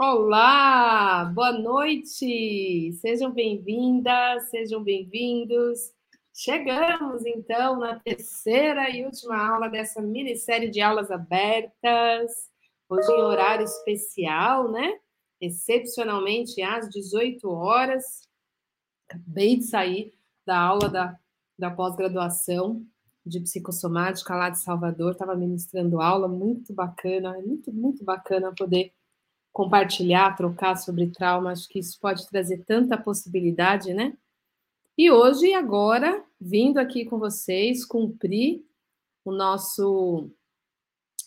Olá, boa noite, sejam bem-vindas, sejam bem-vindos. Chegamos então na terceira e última aula dessa minissérie de aulas abertas, hoje em horário especial, né? Excepcionalmente às 18 horas. Acabei de sair da aula da, da pós-graduação de psicossomática lá de Salvador, estava ministrando aula, muito bacana, é muito, muito bacana poder compartilhar, trocar sobre trauma, acho que isso pode trazer tanta possibilidade, né? E hoje, agora, vindo aqui com vocês, cumprir o nosso,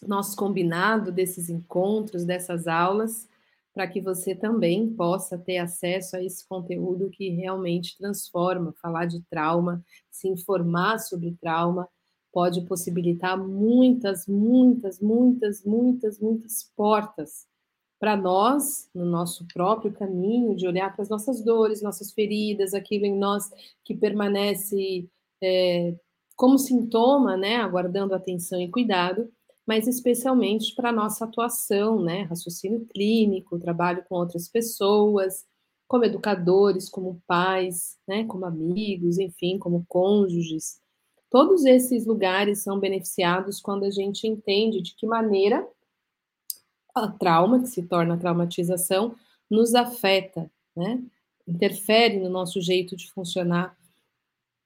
nosso combinado desses encontros, dessas aulas, para que você também possa ter acesso a esse conteúdo que realmente transforma, falar de trauma, se informar sobre trauma, pode possibilitar muitas, muitas, muitas, muitas, muitas portas para nós, no nosso próprio caminho, de olhar para as nossas dores, nossas feridas, aquilo em nós que permanece é, como sintoma, né, aguardando atenção e cuidado, mas especialmente para a nossa atuação, né, raciocínio clínico, trabalho com outras pessoas, como educadores, como pais, né, como amigos, enfim, como cônjuges. Todos esses lugares são beneficiados quando a gente entende de que maneira a trauma, que se torna traumatização, nos afeta, né? interfere no nosso jeito de funcionar,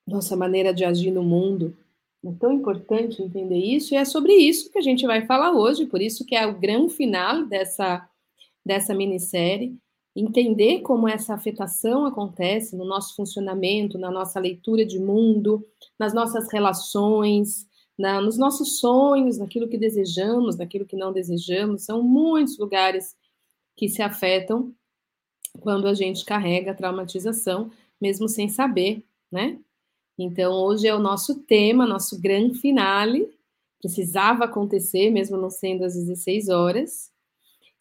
nossa maneira de agir no mundo. É tão importante entender isso, e é sobre isso que a gente vai falar hoje, por isso que é o grande final dessa, dessa minissérie, entender como essa afetação acontece no nosso funcionamento, na nossa leitura de mundo, nas nossas relações, na, nos nossos sonhos, naquilo que desejamos, naquilo que não desejamos. São muitos lugares que se afetam quando a gente carrega a traumatização, mesmo sem saber, né? Então, hoje é o nosso tema, nosso grande finale. Precisava acontecer, mesmo não sendo às 16 horas.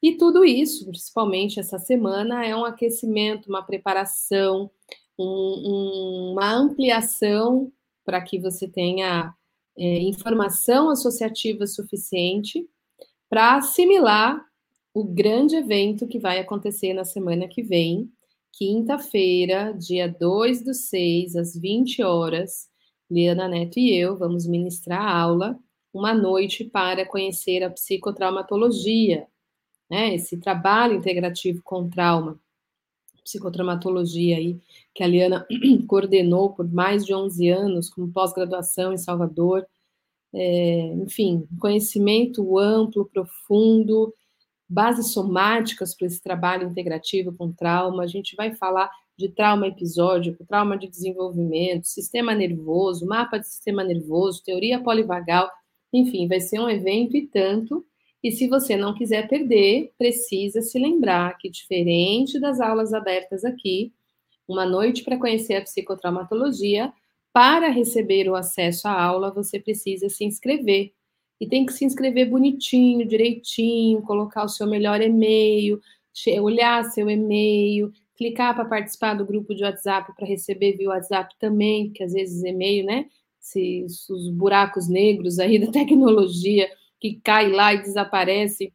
E tudo isso, principalmente essa semana, é um aquecimento, uma preparação, um, um, uma ampliação para que você tenha é, informação associativa suficiente para assimilar o grande evento que vai acontecer na semana que vem, quinta-feira, dia 2 do 6, às 20 horas. Liana Neto e eu vamos ministrar a aula, uma noite para conhecer a psicotraumatologia, né? Esse trabalho integrativo com trauma, psicotraumatologia aí, que a Liana coordenou por mais de 11 anos, como pós-graduação em Salvador. É, enfim, conhecimento amplo, profundo, bases somáticas para esse trabalho integrativo com trauma. A gente vai falar de trauma episódico, trauma de desenvolvimento, sistema nervoso, mapa de sistema nervoso, teoria polivagal. Enfim, vai ser um evento e tanto e se você não quiser perder, precisa se lembrar que, diferente das aulas abertas aqui, uma noite para conhecer a psicotraumatologia, para receber o acesso à aula, você precisa se inscrever. E tem que se inscrever bonitinho, direitinho, colocar o seu melhor e-mail, olhar seu e-mail, clicar para participar do grupo de WhatsApp para receber via WhatsApp também, porque às vezes e-mail, né? Se, os buracos negros aí da tecnologia que cai lá e desaparece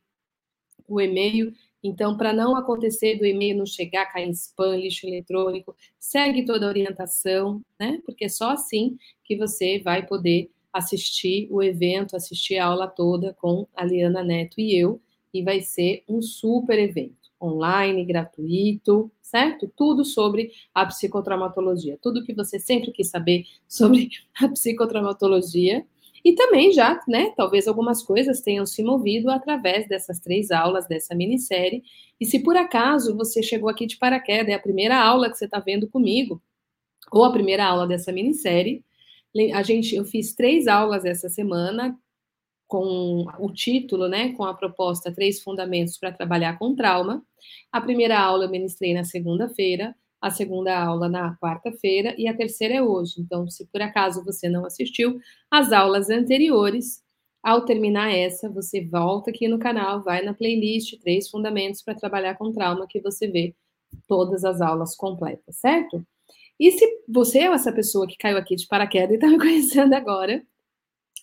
o e-mail. Então, para não acontecer do e-mail não chegar, cair em spam, lixo eletrônico, segue toda a orientação, né? Porque é só assim que você vai poder assistir o evento, assistir a aula toda com a Liana Neto e eu, e vai ser um super evento, online, gratuito, certo? Tudo sobre a psicotraumatologia, tudo que você sempre quis saber sobre a psicotraumatologia e também já, né, talvez algumas coisas tenham se movido através dessas três aulas dessa minissérie. E se por acaso você chegou aqui de paraquedas, é a primeira aula que você está vendo comigo, ou a primeira aula dessa minissérie, a gente, eu fiz três aulas essa semana com o título, né, com a proposta Três Fundamentos para Trabalhar com Trauma. A primeira aula eu ministrei na segunda-feira, a segunda aula na quarta-feira e a terceira é hoje. Então, se por acaso você não assistiu às aulas anteriores, ao terminar essa, você volta aqui no canal, vai na playlist Três Fundamentos para Trabalhar com Trauma, que você vê todas as aulas completas, certo? E se você é essa pessoa que caiu aqui de paraquedas e está me conhecendo agora,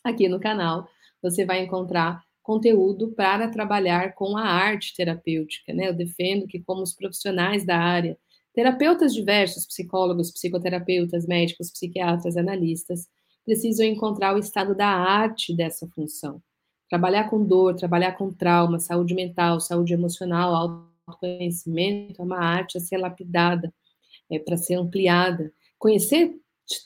aqui no canal, você vai encontrar conteúdo para trabalhar com a arte terapêutica, né? Eu defendo que, como os profissionais da área, terapeutas diversos, psicólogos, psicoterapeutas, médicos, psiquiatras, analistas, precisam encontrar o estado da arte dessa função. Trabalhar com dor, trabalhar com trauma, saúde mental, saúde emocional, autoconhecimento é uma arte a ser lapidada, é para ser ampliada. Conhecer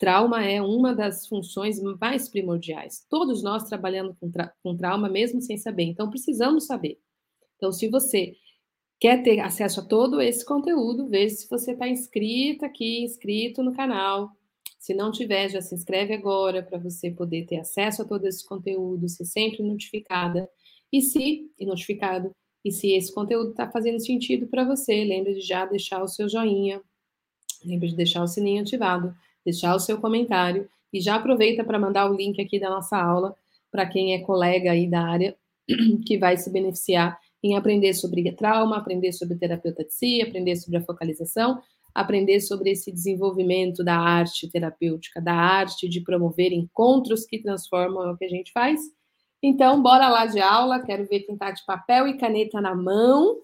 trauma é uma das funções mais primordiais. Todos nós trabalhamos com, tra com trauma, mesmo sem saber, então precisamos saber. Então, se você quer ter acesso a todo esse conteúdo, veja se você está inscrito aqui, inscrito no canal. Se não tiver, já se inscreve agora para você poder ter acesso a todo esse conteúdo, ser sempre notificada. E se e notificado, e se esse conteúdo está fazendo sentido para você, lembre de já deixar o seu joinha, lembre de deixar o sininho ativado deixar o seu comentário e já aproveita para mandar o link aqui da nossa aula para quem é colega aí da área que vai se beneficiar em aprender sobre trauma, aprender sobre terapeuta de si, aprender sobre a focalização, aprender sobre esse desenvolvimento da arte terapêutica, da arte de promover encontros que transformam o que a gente faz. Então, bora lá de aula. Quero ver quem está de papel e caneta na mão,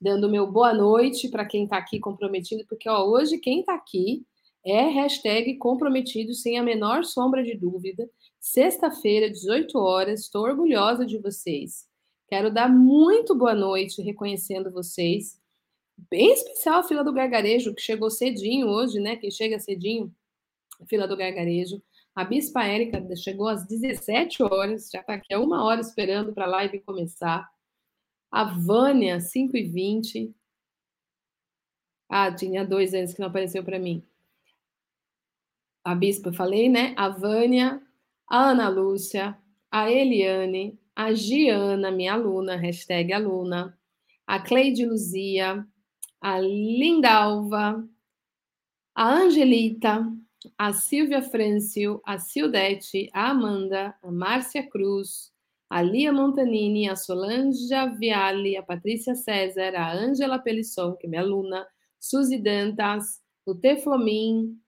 dando meu boa noite para quem está aqui comprometido, porque ó, hoje quem está aqui é hashtag comprometido sem a menor sombra de dúvida. Sexta-feira, 18 horas, estou orgulhosa de vocês. Quero dar muito boa noite reconhecendo vocês. Bem especial a fila do gargarejo, que chegou cedinho hoje, né? Quem chega cedinho, fila do gargarejo. A Bispa Érica chegou às 17 horas, já está aqui há uma hora esperando para a live começar. A Vânia, 5 e 20 Ah, tinha dois anos que não apareceu para mim a Bispa, falei, né? A Vânia, a Ana Lúcia, a Eliane, a Giana, minha aluna, hashtag aluna, a Cleide Luzia, a Lindalva, a Angelita, a Silvia Francio, a Sildete, a Amanda, a Márcia Cruz, a Lia Montanini, a Solange Viale, a Patrícia César, a Ângela Pelisson, que é minha aluna, Suzy Dantas, o Teflomin,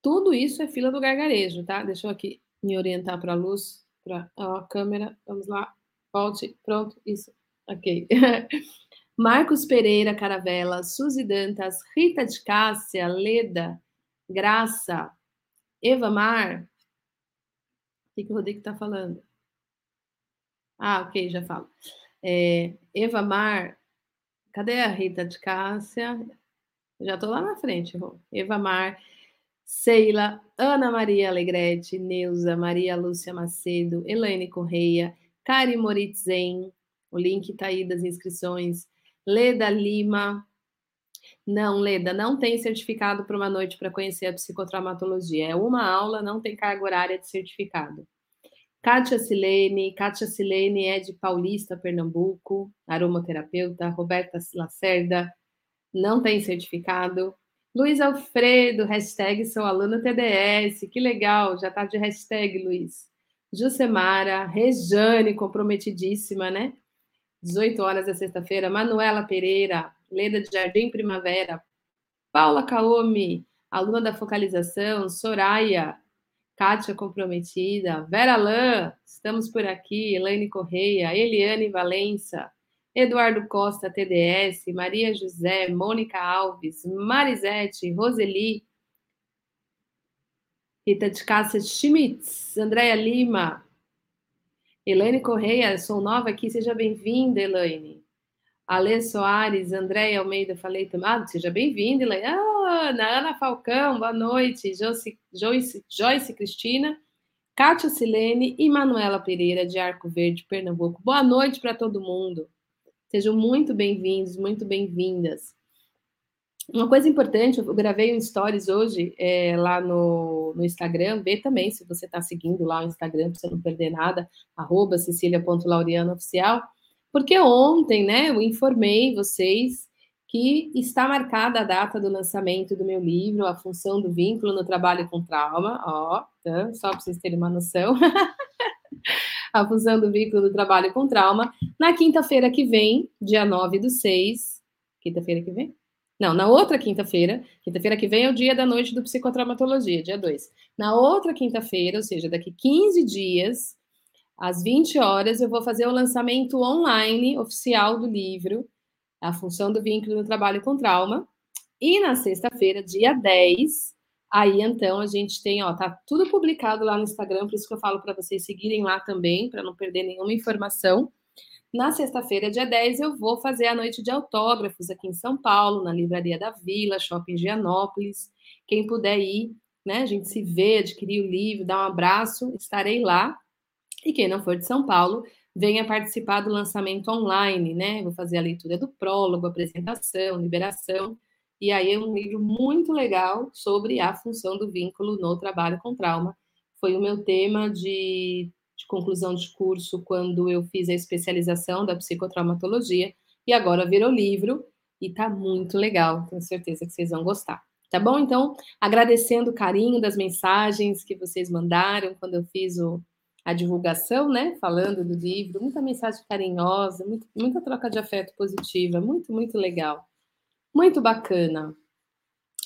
tudo isso é fila do gargarejo, tá? Deixa eu aqui me orientar para a luz, para a câmera. Vamos lá. Volte. Pronto. Isso. Ok. Marcos Pereira Caravela, Suzy Dantas, Rita de Cássia, Leda, Graça, Eva Mar. O que, que o Rodrigo está falando? Ah, ok, já falo. É, Eva Mar, cadê a Rita de Cássia? Já estou lá na frente. Eva Mar, Seila, Ana Maria Alegrete, Neuza, Maria Lúcia Macedo, Elaine Correia, Kari Moritzen, o link está aí das inscrições, Leda Lima. Não, Leda, não tem certificado para uma noite para conhecer a psicotraumatologia. É uma aula, não tem carga horária de certificado. Kátia Silene, Kátia Silene é de Paulista, Pernambuco, aromaterapeuta. Roberta Lacerda, não tem certificado. Luiz Alfredo, hashtag sou aluno TDS, que legal, já tá de hashtag, Luiz. Jusemara, Rejane, comprometidíssima, né? 18 horas da sexta-feira. Manuela Pereira, Leda de Jardim Primavera. Paula Kaomi, aluna da focalização. Soraya, Kátia comprometida. Vera Lã, estamos por aqui. Elaine Correia, Eliane Valença. Eduardo Costa, TDS, Maria José, Mônica Alves, Marisete, Roseli, Rita de Cássia Schmitz, Andréia Lima, Elaine Correia, sou nova aqui, seja bem-vinda, Elaine. Alê Soares, Andréia Almeida, falei também. Ah, seja bem-vinda, Elaine. Ah, Ana, Ana Falcão, boa noite. Joyce, Joyce, Joyce Cristina, Kátia Silene e Manuela Pereira, de Arco Verde, Pernambuco. Boa noite para todo mundo. Sejam muito bem-vindos, muito bem-vindas. Uma coisa importante, eu gravei um stories hoje é, lá no, no Instagram, vê também se você está seguindo lá o Instagram, para você não perder nada, arroba cecilia.laurianaoficial, porque ontem, né, eu informei vocês que está marcada a data do lançamento do meu livro, A Função do Vínculo no Trabalho com Trauma, ó, tá? só para vocês terem uma noção. a fusão do vínculo do trabalho com trauma, na quinta-feira que vem, dia 9 do 6. Quinta-feira que vem? Não, na outra quinta-feira. Quinta-feira que vem é o dia da noite do psicotraumatologia, dia 2. Na outra quinta-feira, ou seja, daqui 15 dias, às 20 horas, eu vou fazer o lançamento online oficial do livro, A Função do Vínculo no Trabalho com Trauma. E na sexta-feira, dia 10, aí então a gente tem, ó, tá tudo publicado lá no Instagram, por isso que eu falo para vocês seguirem lá também, para não perder nenhuma informação. Na sexta-feira, dia 10, eu vou fazer a noite de autógrafos aqui em São Paulo, na Livraria da Vila, Shopping Gianópolis. Quem puder ir, né, a gente se vê, adquirir o livro, dar um abraço, estarei lá. E quem não for de São Paulo, venha participar do lançamento online, né? Vou fazer a leitura do prólogo, apresentação, liberação. E aí é um livro muito legal sobre a função do vínculo no trabalho com trauma. Foi o meu tema de, de conclusão de curso quando eu fiz a especialização da psicotraumatologia. E agora virou livro e tá muito legal. Tenho certeza que vocês vão gostar. Tá bom? Então, agradecendo o carinho das mensagens que vocês mandaram quando eu fiz o, a divulgação, né? Falando do livro, muita mensagem carinhosa, muito, muita troca de afeto positiva, muito, muito legal. Muito bacana.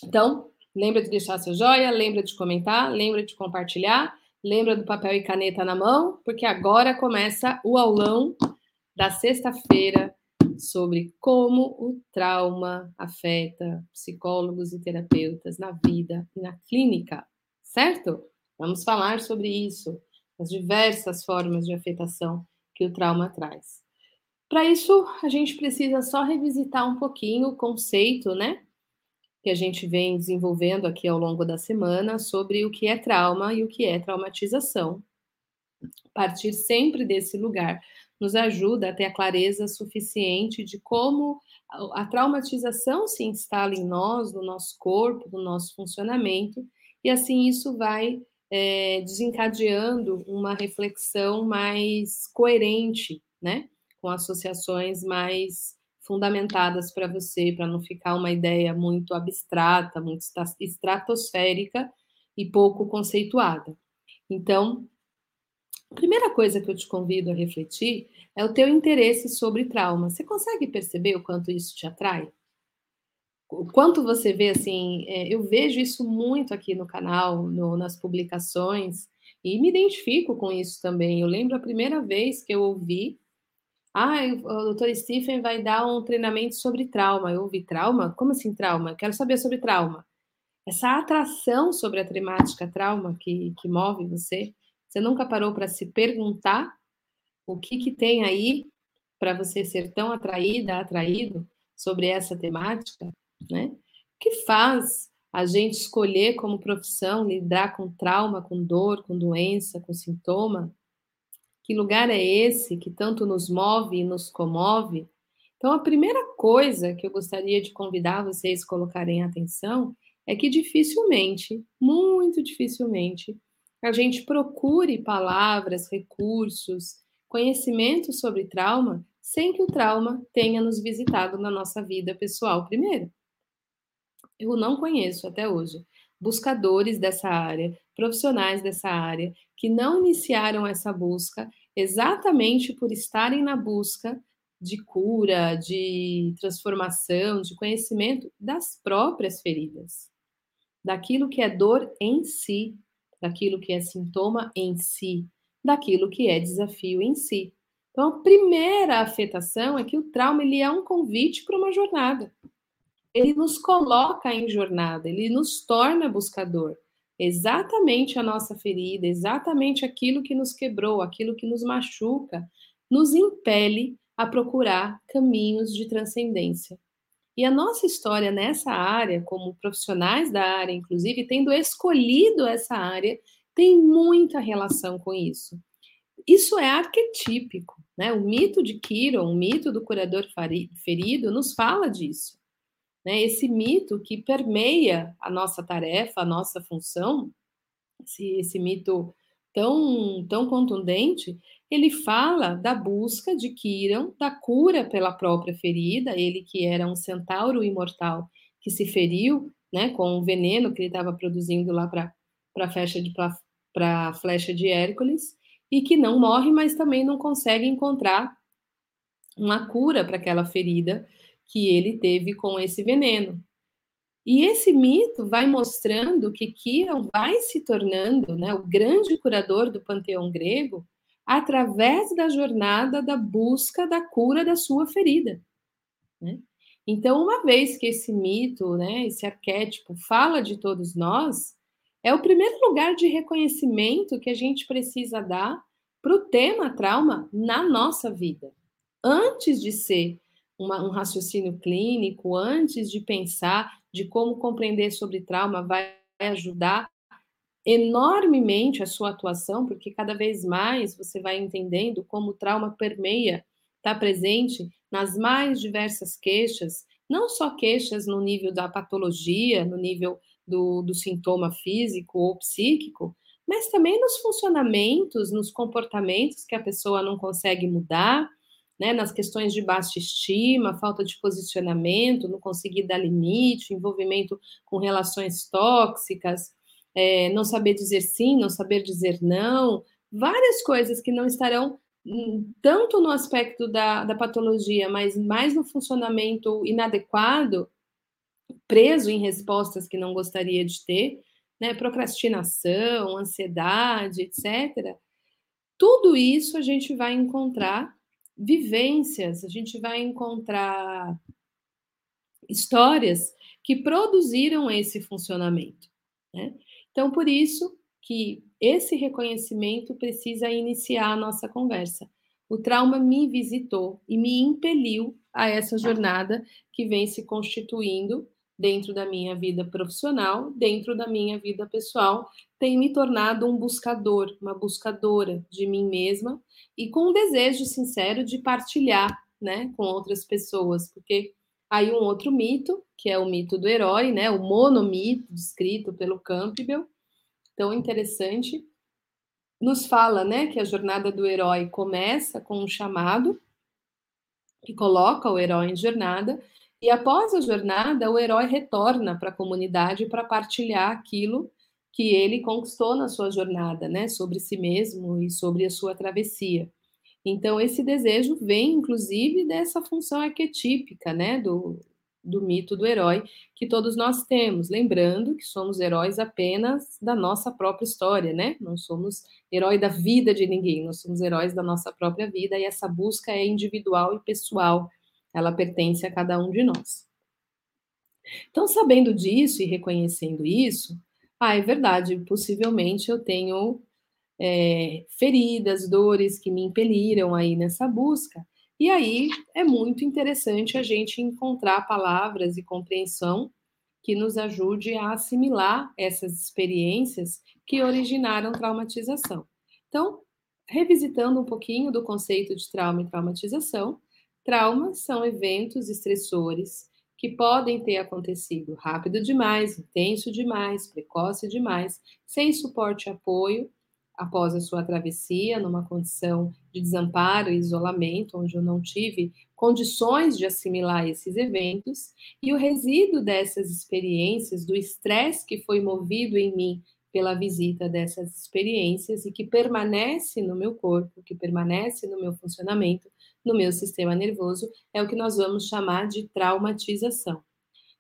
Então, lembra de deixar seu joia, lembra de comentar, lembra de compartilhar, lembra do papel e caneta na mão, porque agora começa o aulão da sexta-feira sobre como o trauma afeta psicólogos e terapeutas na vida e na clínica, certo? Vamos falar sobre isso as diversas formas de afetação que o trauma traz. Para isso, a gente precisa só revisitar um pouquinho o conceito, né? Que a gente vem desenvolvendo aqui ao longo da semana sobre o que é trauma e o que é traumatização. Partir sempre desse lugar nos ajuda a ter a clareza suficiente de como a traumatização se instala em nós, no nosso corpo, no nosso funcionamento, e assim isso vai é, desencadeando uma reflexão mais coerente, né? Com associações mais fundamentadas para você, para não ficar uma ideia muito abstrata, muito estratosférica e pouco conceituada. Então, a primeira coisa que eu te convido a refletir é o teu interesse sobre trauma. Você consegue perceber o quanto isso te atrai? o quanto você vê assim, é, eu vejo isso muito aqui no canal, no, nas publicações, e me identifico com isso também. Eu lembro a primeira vez que eu ouvi, ah, o doutor Stephen vai dar um treinamento sobre trauma. Eu ouvi trauma? Como assim trauma? Quero saber sobre trauma. Essa atração sobre a temática trauma que, que move você, você nunca parou para se perguntar o que, que tem aí para você ser tão atraída, atraído sobre essa temática? né? Que faz a gente escolher como profissão lidar com trauma, com dor, com doença, com sintoma? Que lugar é esse que tanto nos move e nos comove? Então, a primeira coisa que eu gostaria de convidar vocês a colocarem atenção é que dificilmente, muito dificilmente, a gente procure palavras, recursos, conhecimento sobre trauma sem que o trauma tenha nos visitado na nossa vida pessoal primeiro eu não conheço até hoje buscadores dessa área, profissionais dessa área, que não iniciaram essa busca exatamente por estarem na busca de cura, de transformação, de conhecimento das próprias feridas, daquilo que é dor em si, daquilo que é sintoma em si, daquilo que é desafio em si. Então, a primeira afetação é que o trauma ele é um convite para uma jornada ele nos coloca em jornada, ele nos torna buscador. Exatamente a nossa ferida, exatamente aquilo que nos quebrou, aquilo que nos machuca, nos impele a procurar caminhos de transcendência. E a nossa história nessa área, como profissionais da área, inclusive, tendo escolhido essa área, tem muita relação com isso. Isso é arquetípico, né? O mito de Kiron, o mito do curador ferido, nos fala disso né, esse mito que permeia a nossa tarefa, a nossa função, esse, esse mito tão, tão contundente, ele fala da busca de Kiran, da cura pela própria ferida, ele que era um centauro imortal que se feriu né, com o veneno que ele estava produzindo lá para a flecha de Hércules e que não morre, mas também não consegue encontrar uma cura para aquela ferida que ele teve com esse veneno. E esse mito vai mostrando que Kiron vai se tornando né, o grande curador do panteão grego através da jornada da busca da cura da sua ferida. Né? Então, uma vez que esse mito, né, esse arquétipo fala de todos nós, é o primeiro lugar de reconhecimento que a gente precisa dar para o tema trauma na nossa vida. Antes de ser uma, um raciocínio clínico, antes de pensar de como compreender sobre trauma vai ajudar enormemente a sua atuação, porque cada vez mais você vai entendendo como o trauma permeia, está presente nas mais diversas queixas, não só queixas no nível da patologia, no nível do, do sintoma físico ou psíquico, mas também nos funcionamentos, nos comportamentos que a pessoa não consegue mudar, né, nas questões de baixa estima, falta de posicionamento, não conseguir dar limite, envolvimento com relações tóxicas, é, não saber dizer sim, não saber dizer não, várias coisas que não estarão hum, tanto no aspecto da, da patologia, mas mais no funcionamento inadequado, preso em respostas que não gostaria de ter, né, procrastinação, ansiedade, etc. Tudo isso a gente vai encontrar vivências, a gente vai encontrar histórias que produziram esse funcionamento. Né? Então, por isso que esse reconhecimento precisa iniciar a nossa conversa. O trauma me visitou e me impeliu a essa jornada que vem se constituindo dentro da minha vida profissional, dentro da minha vida pessoal, tem me tornado um buscador, uma buscadora de mim mesma e com um desejo sincero de partilhar, né, com outras pessoas, porque aí um outro mito, que é o mito do herói, né, o monomito descrito pelo Campbell, tão interessante, nos fala, né, que a jornada do herói começa com um chamado que coloca o herói em jornada e após a jornada, o herói retorna para a comunidade para partilhar aquilo que ele conquistou na sua jornada, né, sobre si mesmo e sobre a sua travessia. Então, esse desejo vem, inclusive, dessa função arquetípica, né, do, do mito do herói que todos nós temos, lembrando que somos heróis apenas da nossa própria história, né? Não somos herói da vida de ninguém, nós somos heróis da nossa própria vida e essa busca é individual e pessoal ela pertence a cada um de nós. Então, sabendo disso e reconhecendo isso, ah, é verdade, possivelmente eu tenho é, feridas, dores que me impeliram aí nessa busca. E aí é muito interessante a gente encontrar palavras e compreensão que nos ajude a assimilar essas experiências que originaram traumatização. Então, revisitando um pouquinho do conceito de trauma e traumatização, Traumas são eventos estressores que podem ter acontecido rápido demais, intenso demais, precoce demais, sem suporte e apoio após a sua travessia, numa condição de desamparo e isolamento, onde eu não tive condições de assimilar esses eventos, e o resíduo dessas experiências, do estresse que foi movido em mim pela visita dessas experiências e que permanece no meu corpo, que permanece no meu funcionamento, no meu sistema nervoso, é o que nós vamos chamar de traumatização.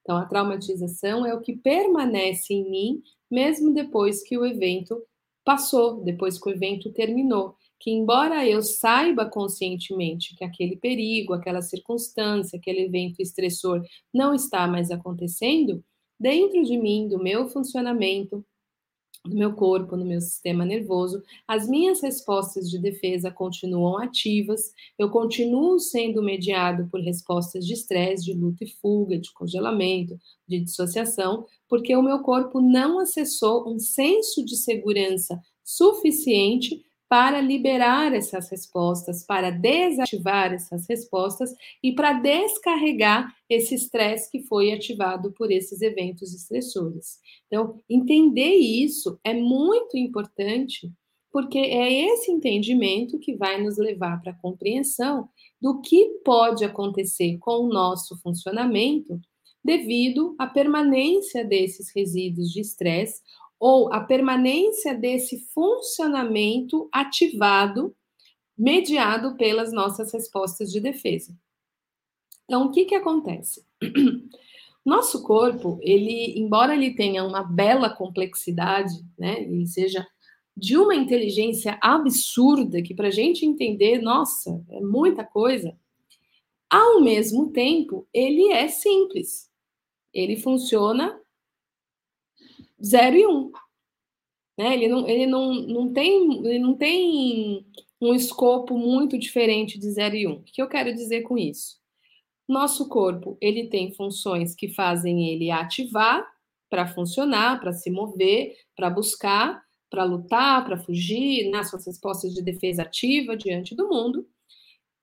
Então, a traumatização é o que permanece em mim, mesmo depois que o evento passou, depois que o evento terminou. Que, embora eu saiba conscientemente que aquele perigo, aquela circunstância, aquele evento estressor não está mais acontecendo, dentro de mim, do meu funcionamento, no meu corpo, no meu sistema nervoso, as minhas respostas de defesa continuam ativas, eu continuo sendo mediado por respostas de estresse, de luta e fuga, de congelamento, de dissociação, porque o meu corpo não acessou um senso de segurança suficiente para liberar essas respostas, para desativar essas respostas e para descarregar esse estresse que foi ativado por esses eventos estressores. Então, entender isso é muito importante, porque é esse entendimento que vai nos levar para a compreensão do que pode acontecer com o nosso funcionamento devido à permanência desses resíduos de estresse ou a permanência desse funcionamento ativado, mediado pelas nossas respostas de defesa. Então, o que, que acontece? Nosso corpo, ele, embora ele tenha uma bela complexidade, né, ele seja de uma inteligência absurda que para a gente entender, nossa, é muita coisa. Ao mesmo tempo, ele é simples. Ele funciona 0 e 1. Um. Né? Ele, não, ele, não, não tem, ele não tem um escopo muito diferente de 0 e 1. Um. O que eu quero dizer com isso? Nosso corpo, ele tem funções que fazem ele ativar para funcionar, para se mover, para buscar, para lutar, para fugir, nas suas respostas de defesa ativa diante do mundo.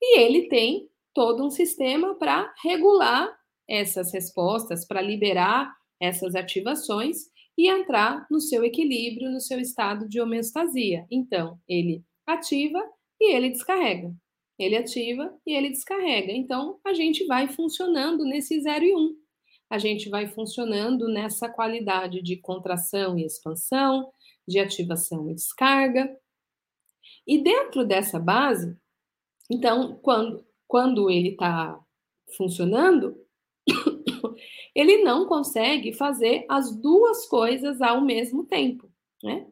E ele tem todo um sistema para regular essas respostas, para liberar essas ativações e entrar no seu equilíbrio, no seu estado de homeostasia. Então, ele ativa e ele descarrega. Ele ativa e ele descarrega. Então, a gente vai funcionando nesse 0 e 1. Um. A gente vai funcionando nessa qualidade de contração e expansão, de ativação e descarga. E dentro dessa base, então, quando, quando ele está funcionando, ele não consegue fazer as duas coisas ao mesmo tempo, né?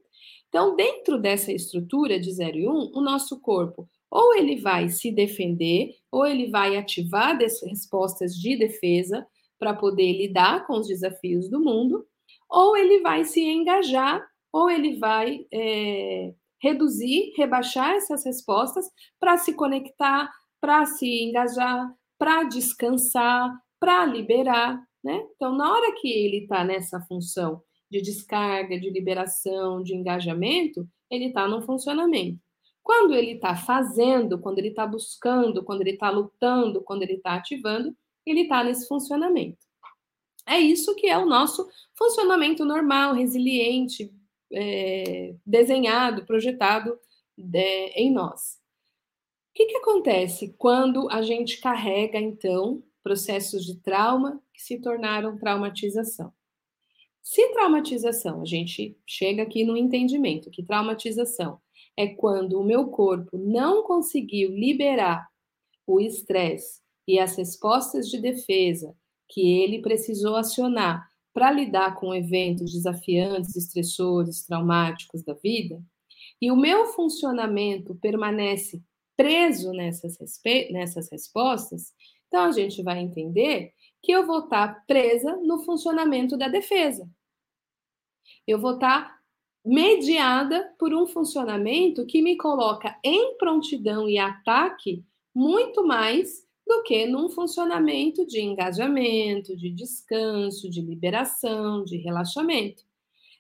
Então, dentro dessa estrutura de 0 e 1, um, o nosso corpo ou ele vai se defender, ou ele vai ativar respostas de defesa para poder lidar com os desafios do mundo, ou ele vai se engajar, ou ele vai é, reduzir, rebaixar essas respostas para se conectar, para se engajar, para descansar, para liberar, né? Então, na hora que ele está nessa função de descarga, de liberação, de engajamento, ele está no funcionamento. Quando ele está fazendo, quando ele está buscando, quando ele está lutando, quando ele está ativando, ele está nesse funcionamento. É isso que é o nosso funcionamento normal, resiliente, é, desenhado, projetado é, em nós. O que, que acontece quando a gente carrega, então, processos de trauma que se tornaram traumatização? Se traumatização, a gente chega aqui no entendimento que traumatização é quando o meu corpo não conseguiu liberar o estresse e as respostas de defesa que ele precisou acionar para lidar com eventos desafiantes, estressores, traumáticos da vida, e o meu funcionamento permanece preso nessas, nessas respostas, então a gente vai entender que eu vou estar presa no funcionamento da defesa. Eu vou estar mediada por um funcionamento que me coloca em prontidão e ataque muito mais do que num funcionamento de engajamento, de descanso, de liberação, de relaxamento.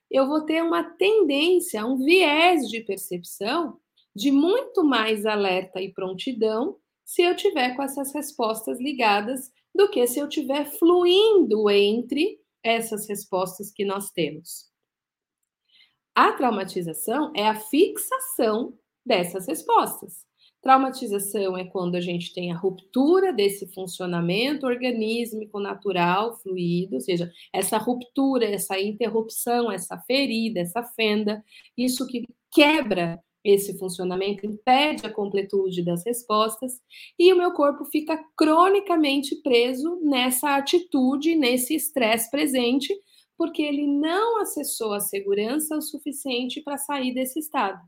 Eu vou ter uma tendência, um viés de percepção de muito mais alerta e prontidão se eu tiver com essas respostas ligadas do que se eu tiver fluindo entre essas respostas que nós temos. A traumatização é a fixação dessas respostas. Traumatização é quando a gente tem a ruptura desse funcionamento organísmico natural, fluido, ou seja, essa ruptura, essa interrupção, essa ferida, essa fenda, isso que quebra esse funcionamento, impede a completude das respostas, e o meu corpo fica cronicamente preso nessa atitude, nesse estresse presente, porque ele não acessou a segurança o suficiente para sair desse estado. O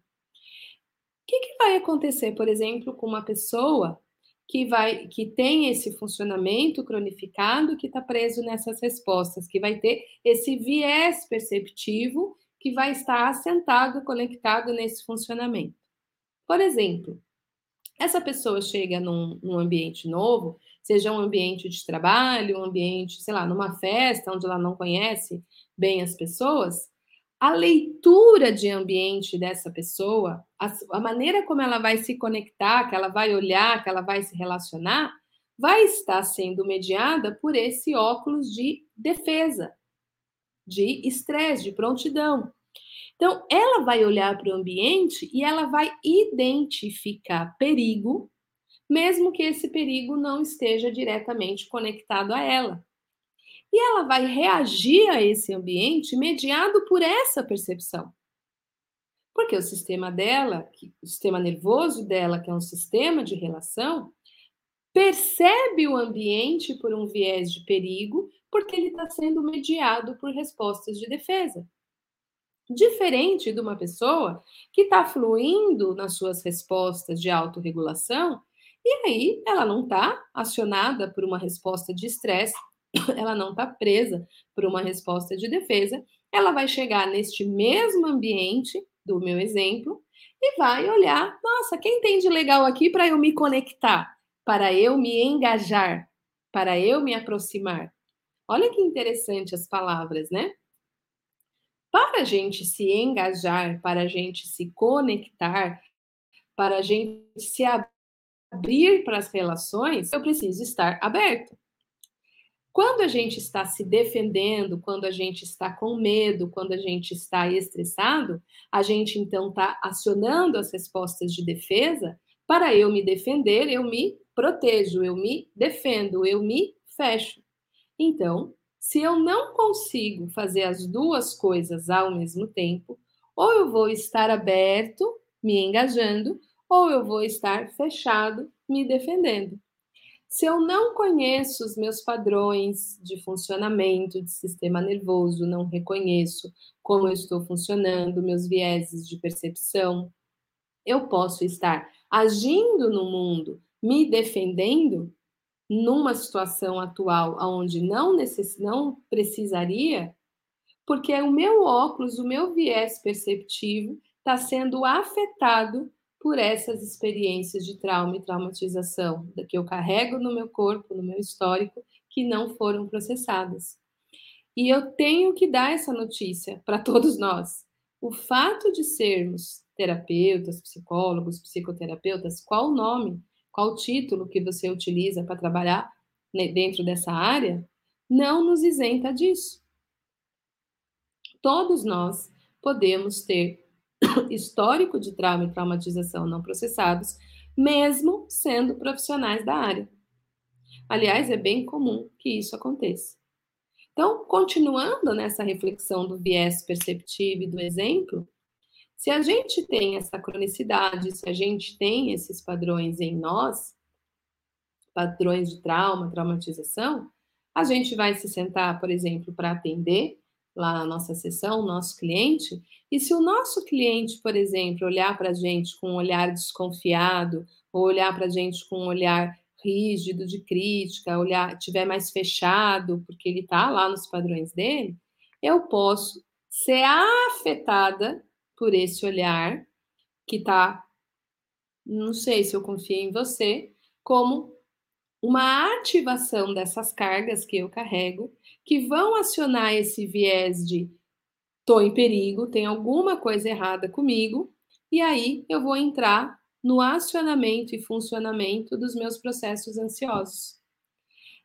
que, que vai acontecer, por exemplo, com uma pessoa que vai que tem esse funcionamento cronificado que está preso nessas respostas, que vai ter esse viés perceptivo que vai estar assentado, conectado nesse funcionamento. Por exemplo, essa pessoa chega num, num ambiente novo seja um ambiente de trabalho, um ambiente, sei lá, numa festa onde ela não conhece bem as pessoas, a leitura de ambiente dessa pessoa, a, a, maneira como ela vai se conectar, que ela vai olhar, que ela vai se relacionar, vai estar sendo mediada por esse óculos de defesa, de estresse, de prontidão. Então, ela vai olhar para o ambiente e ela vai identificar perigo mesmo que esse perigo não esteja diretamente conectado a ela. E ela vai reagir a esse ambiente mediado por essa percepção. Porque o sistema dela, o sistema nervoso dela, que é um sistema de relação, percebe o ambiente por um viés de perigo, porque ele está sendo mediado por respostas de defesa. Diferente de uma pessoa que está fluindo nas suas respostas de autorregulação, e aí ela não está acionada por uma resposta de estresse, ela não está presa por uma resposta de defesa, ela vai chegar neste mesmo ambiente do meu exemplo e vai olhar, nossa, quem tem de legal aqui para eu me conectar, para eu me engajar, para eu me aproximar. Olha que interessante as palavras, né? Para a gente se engajar, para a gente se conectar, para a gente se abrir para as relações, eu preciso estar aberto. Quando a gente está se defendendo, quando a gente está com medo, quando a gente está estressado, a gente então está acionando as respostas de defesa. Para eu me defender, eu me protejo, eu me defendo, eu me fecho. Então, se eu não consigo fazer as duas coisas ao mesmo tempo, ou eu vou estar aberto, me engajando, ou eu vou estar fechado, me defendendo. Se eu não conheço os meus padrões de funcionamento de sistema nervoso, não reconheço como eu estou funcionando, meus vieses de percepção, eu posso estar agindo no mundo, me defendendo numa situação atual onde não, necess... não precisaria, porque o meu óculos, o meu viés perceptivo está sendo afetado por essas experiências de trauma e traumatização que eu carrego no meu corpo, no meu histórico, que não foram processadas. E eu tenho que dar essa notícia para todos nós. O fato de sermos terapeutas, psicólogos, psicoterapeutas, qual o nome, qual o título que você utiliza para trabalhar dentro dessa área, não nos isenta disso. Todos nós podemos ter histórico de trauma e traumatização não processados, mesmo sendo profissionais da área. Aliás, é bem comum que isso aconteça. Então, continuando nessa reflexão do viés perceptivo e do exemplo, se a gente tem essa cronicidade, se a gente tem esses padrões em nós, padrões de trauma, traumatização, a gente vai se sentar, por exemplo, para atender lá na nossa sessão, nosso cliente, e se o nosso cliente, por exemplo, olhar para a gente com um olhar desconfiado, ou olhar para a gente com um olhar rígido de crítica, olhar tiver mais fechado, porque ele está lá nos padrões dele, eu posso ser afetada por esse olhar que está, não sei se eu confio em você, como uma ativação dessas cargas que eu carrego, que vão acionar esse viés de tô em perigo, tem alguma coisa errada comigo, e aí eu vou entrar no acionamento e funcionamento dos meus processos ansiosos.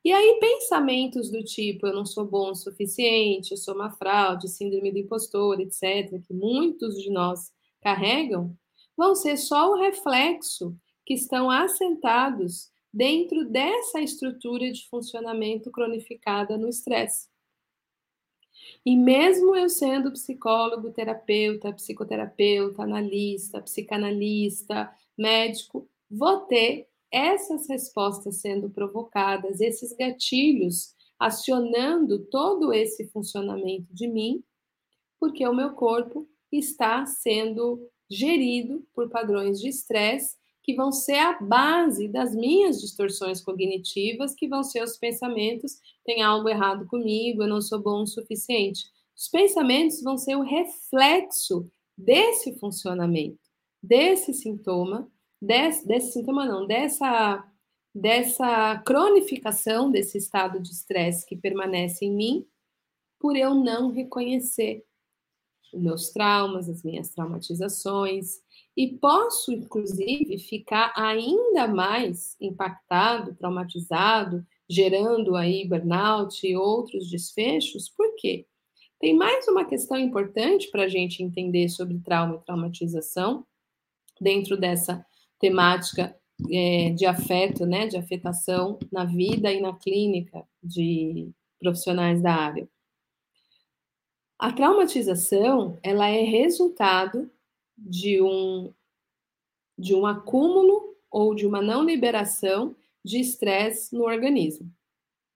E aí, pensamentos do tipo eu não sou bom o suficiente, eu sou uma fraude, síndrome do impostor, etc., que muitos de nós carregam, vão ser só o reflexo que estão assentados dentro dessa estrutura de funcionamento cronificada no estresse. E mesmo eu sendo psicólogo, terapeuta, psicoterapeuta, analista, psicanalista, médico, vou ter essas respostas sendo provocadas, esses gatilhos acionando todo esse funcionamento de mim, porque o meu corpo está sendo gerido por padrões de estresse que vão ser a base das minhas distorções cognitivas, que vão ser os pensamentos: tem algo errado comigo, eu não sou bom o suficiente. Os pensamentos vão ser o reflexo desse funcionamento, desse sintoma, desse, desse sintoma não, dessa dessa cronificação desse estado de estresse que permanece em mim por eu não reconhecer os meus traumas, as minhas traumatizações, e posso, inclusive, ficar ainda mais impactado, traumatizado, gerando aí burnout e outros desfechos. Por quê? Tem mais uma questão importante para a gente entender sobre trauma e traumatização dentro dessa temática é, de afeto, né, de afetação na vida e na clínica de profissionais da área. A traumatização, ela é resultado de um, de um acúmulo ou de uma não liberação de estresse no organismo.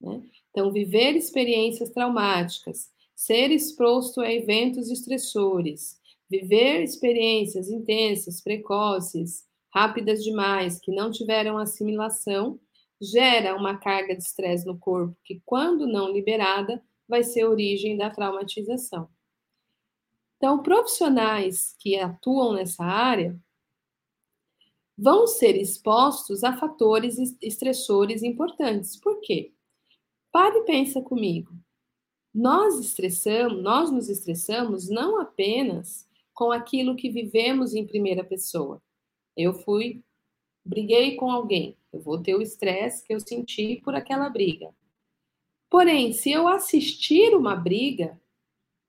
Né? Então, viver experiências traumáticas, ser exposto a eventos estressores, viver experiências intensas, precoces, rápidas demais, que não tiveram assimilação, gera uma carga de estresse no corpo que, quando não liberada, vai ser origem da traumatização. Então, profissionais que atuam nessa área vão ser expostos a fatores estressores importantes. Por quê? Pare e pensa comigo. Nós estressamos, nós nos estressamos não apenas com aquilo que vivemos em primeira pessoa. Eu fui, briguei com alguém, eu vou ter o estresse que eu senti por aquela briga. Porém, se eu assistir uma briga,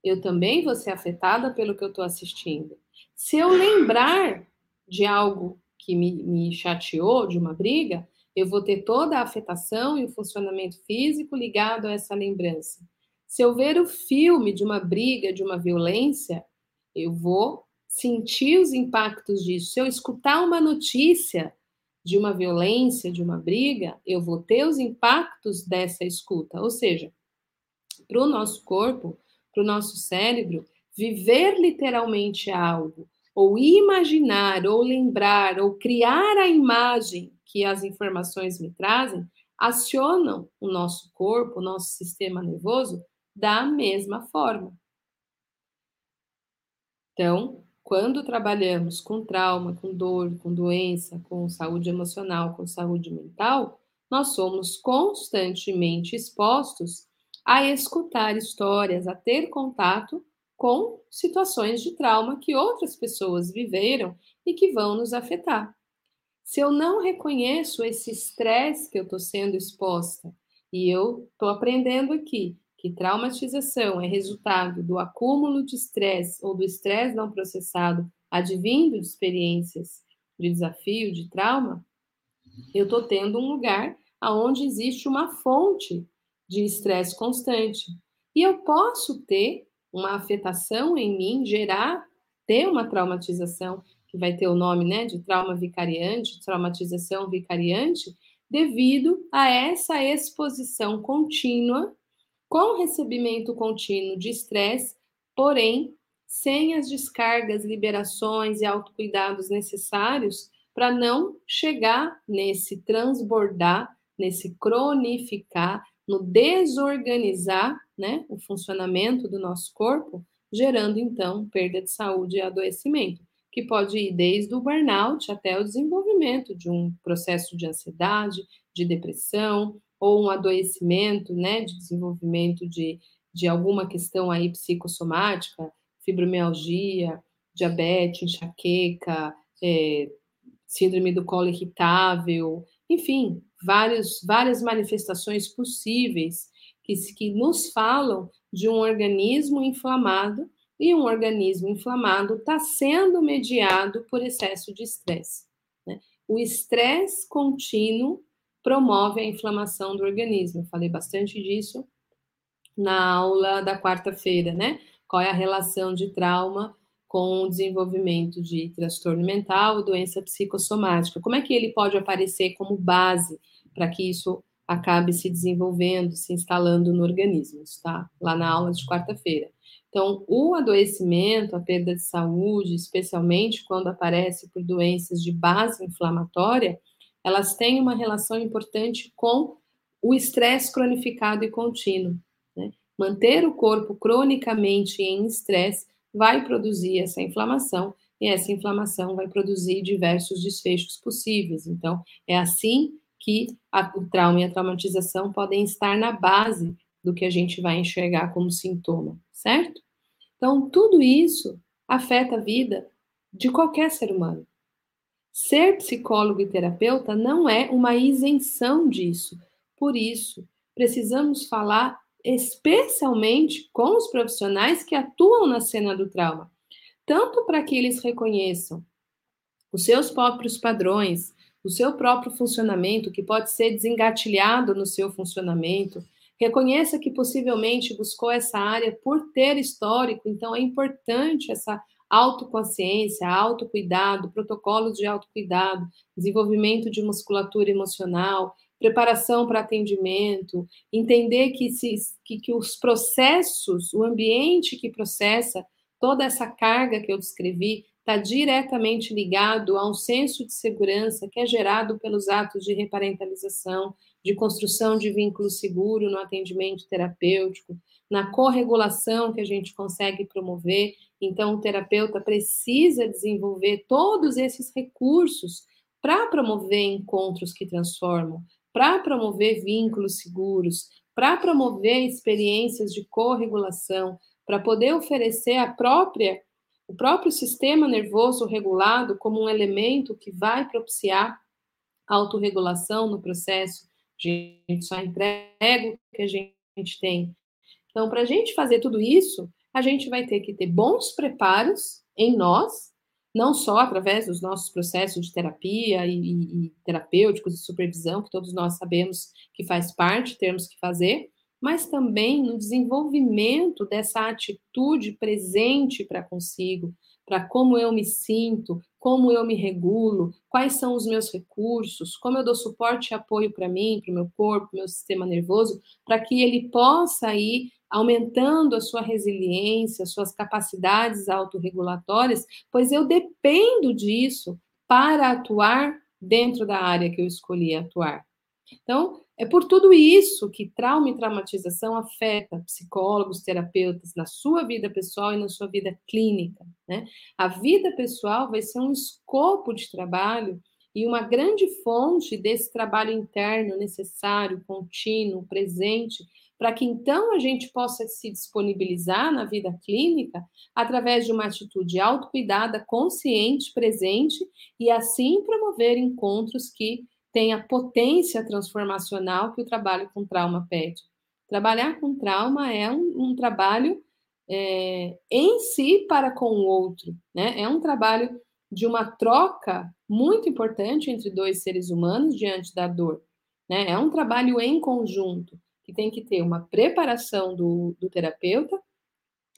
eu também vou ser afetada pelo que eu estou assistindo. Se eu lembrar de algo que me, me chateou, de uma briga, eu vou ter toda a afetação e o funcionamento físico ligado a essa lembrança. Se eu ver o filme de uma briga, de uma violência, eu vou sentir os impactos disso. Se eu escutar uma notícia de uma violência, de uma briga, eu vou ter os impactos dessa escuta. Ou seja, para o nosso corpo, para o nosso cérebro, viver literalmente algo, ou imaginar, ou lembrar, ou criar a imagem que as informações me trazem, acionam o nosso corpo, o nosso sistema nervoso da mesma forma. Então, quando trabalhamos com trauma, com dor, com doença, com saúde emocional, com saúde mental, nós somos constantemente expostos a escutar histórias, a ter contato com situações de trauma que outras pessoas viveram e que vão nos afetar. Se eu não reconheço esse estresse que eu estou sendo exposta, e eu estou aprendendo aqui traumatização é resultado do acúmulo de estresse ou do estresse não processado advindo de experiências de desafio, de trauma, eu estou tendo um lugar aonde existe uma fonte de estresse constante. E eu posso ter uma afetação em mim, gerar, ter uma traumatização, que vai ter o nome né, de trauma vicariante, traumatização vicariante, devido a essa exposição contínua com recebimento contínuo de estresse, porém sem as descargas, liberações e autocuidados necessários para não chegar nesse transbordar, nesse cronificar, no desorganizar né, o funcionamento do nosso corpo, gerando então perda de saúde e adoecimento, que pode ir desde o burnout até o desenvolvimento de um processo de ansiedade, de depressão, ou um adoecimento, né, de desenvolvimento de, de alguma questão aí psicossomática, fibromialgia, diabetes, enxaqueca, é, síndrome do colo irritável, enfim, vários, várias manifestações possíveis que, que nos falam de um organismo inflamado e um organismo inflamado está sendo mediado por excesso de estresse. Né? O estresse contínuo promove a inflamação do organismo. Eu falei bastante disso na aula da quarta-feira, né? Qual é a relação de trauma com o desenvolvimento de transtorno mental, doença psicossomática? Como é que ele pode aparecer como base para que isso acabe se desenvolvendo, se instalando no organismo, tá? Lá na aula de quarta-feira. Então, o adoecimento, a perda de saúde, especialmente quando aparece por doenças de base inflamatória, elas têm uma relação importante com o estresse cronificado e contínuo. Né? Manter o corpo cronicamente em estresse vai produzir essa inflamação, e essa inflamação vai produzir diversos desfechos possíveis. Então, é assim que a, o trauma e a traumatização podem estar na base do que a gente vai enxergar como sintoma, certo? Então, tudo isso afeta a vida de qualquer ser humano. Ser psicólogo e terapeuta não é uma isenção disso. Por isso, precisamos falar especialmente com os profissionais que atuam na cena do trauma, tanto para que eles reconheçam os seus próprios padrões, o seu próprio funcionamento, que pode ser desengatilhado no seu funcionamento, reconheça que possivelmente buscou essa área por ter histórico, então é importante essa autoconsciência, autocuidado, protocolos de autocuidado, desenvolvimento de musculatura emocional, preparação para atendimento, entender que, se, que, que os processos, o ambiente que processa toda essa carga que eu descrevi, está diretamente ligado a um senso de segurança que é gerado pelos atos de reparentalização, de construção de vínculo seguro no atendimento terapêutico, na corregulação que a gente consegue promover. Então, o terapeuta precisa desenvolver todos esses recursos para promover encontros que transformam, para promover vínculos seguros, para promover experiências de corregulação, para poder oferecer a própria o próprio sistema nervoso regulado como um elemento que vai propiciar autorregulação no processo. A gente só entrega o que a gente tem. Então, para a gente fazer tudo isso, a gente vai ter que ter bons preparos em nós, não só através dos nossos processos de terapia e, e, e terapêuticos e supervisão, que todos nós sabemos que faz parte, termos que fazer, mas também no desenvolvimento dessa atitude presente para consigo, para como eu me sinto, como eu me regulo, quais são os meus recursos, como eu dou suporte e apoio para mim, para o meu corpo, meu sistema nervoso, para que ele possa ir aumentando a sua resiliência, suas capacidades autorregulatórias, pois eu dependo disso para atuar dentro da área que eu escolhi atuar. Então, é por tudo isso que trauma e traumatização afeta psicólogos, terapeutas na sua vida pessoal e na sua vida clínica. Né? A vida pessoal vai ser um escopo de trabalho e uma grande fonte desse trabalho interno necessário, contínuo, presente, para que então a gente possa se disponibilizar na vida clínica através de uma atitude autocuidada, consciente, presente e assim promover encontros que tem a potência transformacional que o trabalho com trauma pede. Trabalhar com trauma é um, um trabalho é, em si para com o outro, né? É um trabalho de uma troca muito importante entre dois seres humanos diante da dor, né? É um trabalho em conjunto que tem que ter uma preparação do, do terapeuta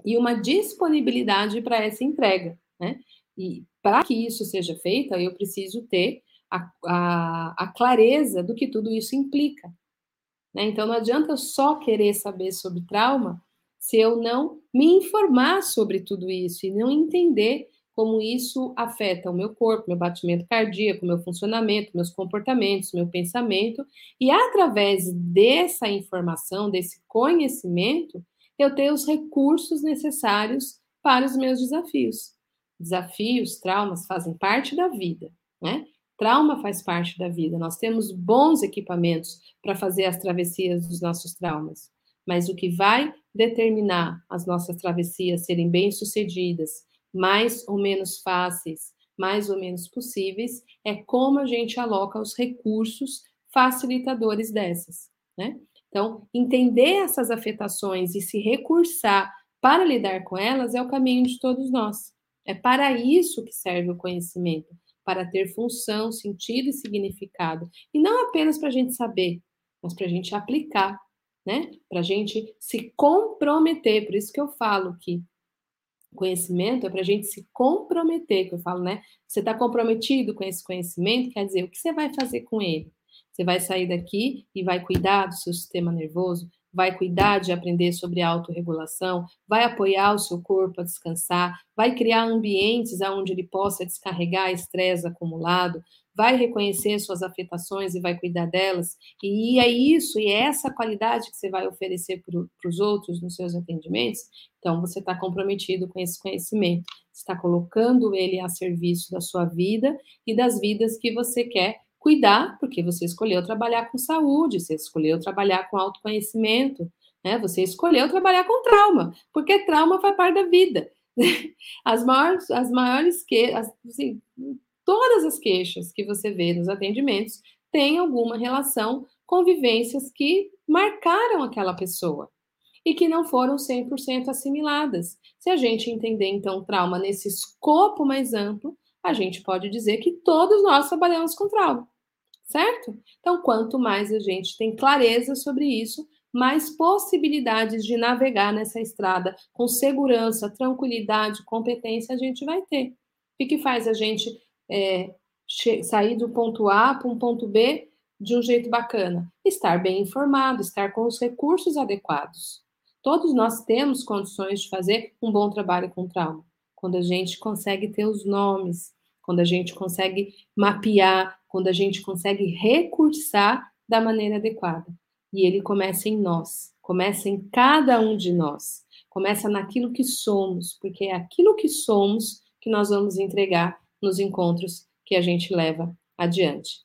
e uma disponibilidade para essa entrega, né? E para que isso seja feito, eu preciso ter a, a, a clareza do que tudo isso implica. Né? Então, não adianta eu só querer saber sobre trauma se eu não me informar sobre tudo isso e não entender como isso afeta o meu corpo, meu batimento cardíaco, meu funcionamento, meus comportamentos, meu pensamento, e através dessa informação, desse conhecimento, eu ter os recursos necessários para os meus desafios. Desafios, traumas fazem parte da vida, né? Trauma faz parte da vida. Nós temos bons equipamentos para fazer as travessias dos nossos traumas. Mas o que vai determinar as nossas travessias serem bem-sucedidas, mais ou menos fáceis, mais ou menos possíveis, é como a gente aloca os recursos facilitadores dessas, né? Então, entender essas afetações e se recursar para lidar com elas é o caminho de todos nós. É para isso que serve o conhecimento para ter função, sentido e significado. E não apenas para a gente saber, mas para a gente aplicar, né? Para a gente se comprometer. Por isso que eu falo que conhecimento é para a gente se comprometer, que eu falo, né? Você está comprometido com esse conhecimento, quer dizer, o que você vai fazer com ele? Você vai sair daqui e vai cuidar do seu sistema nervoso, vai cuidar de aprender sobre autorregulação, vai apoiar o seu corpo a descansar, vai criar ambientes onde ele possa descarregar estresse acumulado, vai reconhecer suas afetações e vai cuidar delas. E é isso, e é essa qualidade que você vai oferecer para os outros nos seus atendimentos. Então, você está comprometido com esse conhecimento, está colocando ele a serviço da sua vida e das vidas que você quer cuidar, porque você escolheu trabalhar com saúde, você escolheu trabalhar com autoconhecimento, né? Você escolheu trabalhar com trauma, porque trauma faz parte da vida. As maiores, as maiores que, assim, todas as queixas que você vê nos atendimentos têm alguma relação com vivências que marcaram aquela pessoa e que não foram 100% assimiladas. Se a gente entender, então, trauma nesse escopo mais amplo, a gente pode dizer que todos nós trabalhamos com trauma, certo? Então, quanto mais a gente tem clareza sobre isso, mais possibilidades de navegar nessa estrada com segurança, tranquilidade, competência a gente vai ter. O que faz a gente é, sair do ponto A para um ponto B de um jeito bacana? Estar bem informado, estar com os recursos adequados. Todos nós temos condições de fazer um bom trabalho com trauma. Quando a gente consegue ter os nomes, quando a gente consegue mapear, quando a gente consegue recursar da maneira adequada. E ele começa em nós, começa em cada um de nós, começa naquilo que somos, porque é aquilo que somos que nós vamos entregar nos encontros que a gente leva adiante.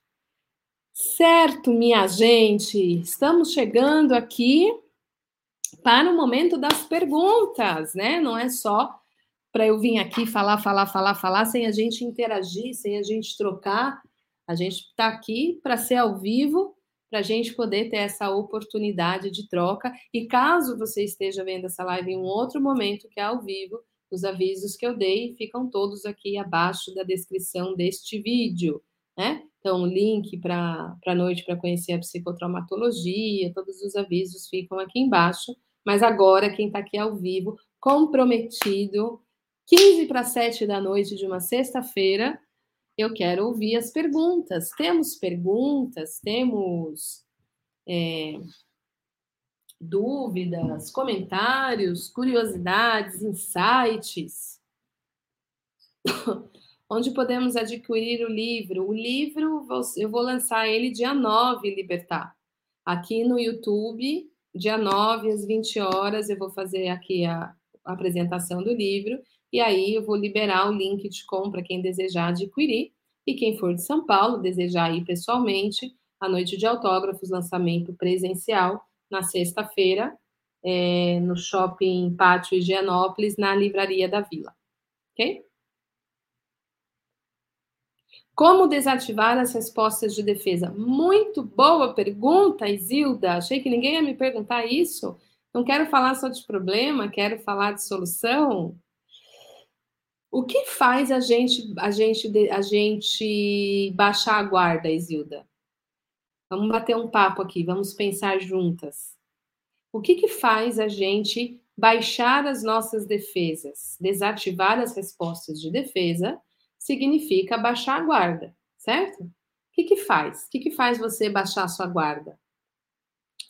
Certo, minha gente, estamos chegando aqui para o momento das perguntas, né? Não é só para eu vir aqui falar, falar, falar, falar, sem a gente interagir, sem a gente trocar. A gente está aqui para ser ao vivo, para a gente poder ter essa oportunidade de troca. E caso você esteja vendo essa live em um outro momento que é ao vivo, os avisos que eu dei ficam todos aqui abaixo da descrição deste vídeo, né? Então, link para a noite para conhecer a psicotraumatologia, todos os avisos ficam aqui embaixo. Mas agora, quem está aqui ao vivo, comprometido, 15 para 7 da noite de uma sexta-feira, eu quero ouvir as perguntas. Temos perguntas, temos é, dúvidas, comentários, curiosidades, insights. Onde podemos adquirir o livro? O livro, eu vou lançar ele dia 9, Libertar. Aqui no YouTube, dia 9, às 20 horas, eu vou fazer aqui a apresentação do livro e aí eu vou liberar o link de compra quem desejar adquirir. E quem for de São Paulo, desejar ir pessoalmente, a noite de autógrafos, lançamento presencial, na sexta-feira, é, no shopping Pátio Higienópolis, na Livraria da Vila. Ok? Como desativar as respostas de defesa? Muito boa pergunta, Isilda. Achei que ninguém ia me perguntar isso. Não quero falar só de problema, quero falar de solução. O que faz a gente, a gente, a gente baixar a guarda, Isilda? Vamos bater um papo aqui, vamos pensar juntas. O que, que faz a gente baixar as nossas defesas? Desativar as respostas de defesa significa baixar a guarda, certo? O que, que faz? O que, que faz você baixar a sua guarda?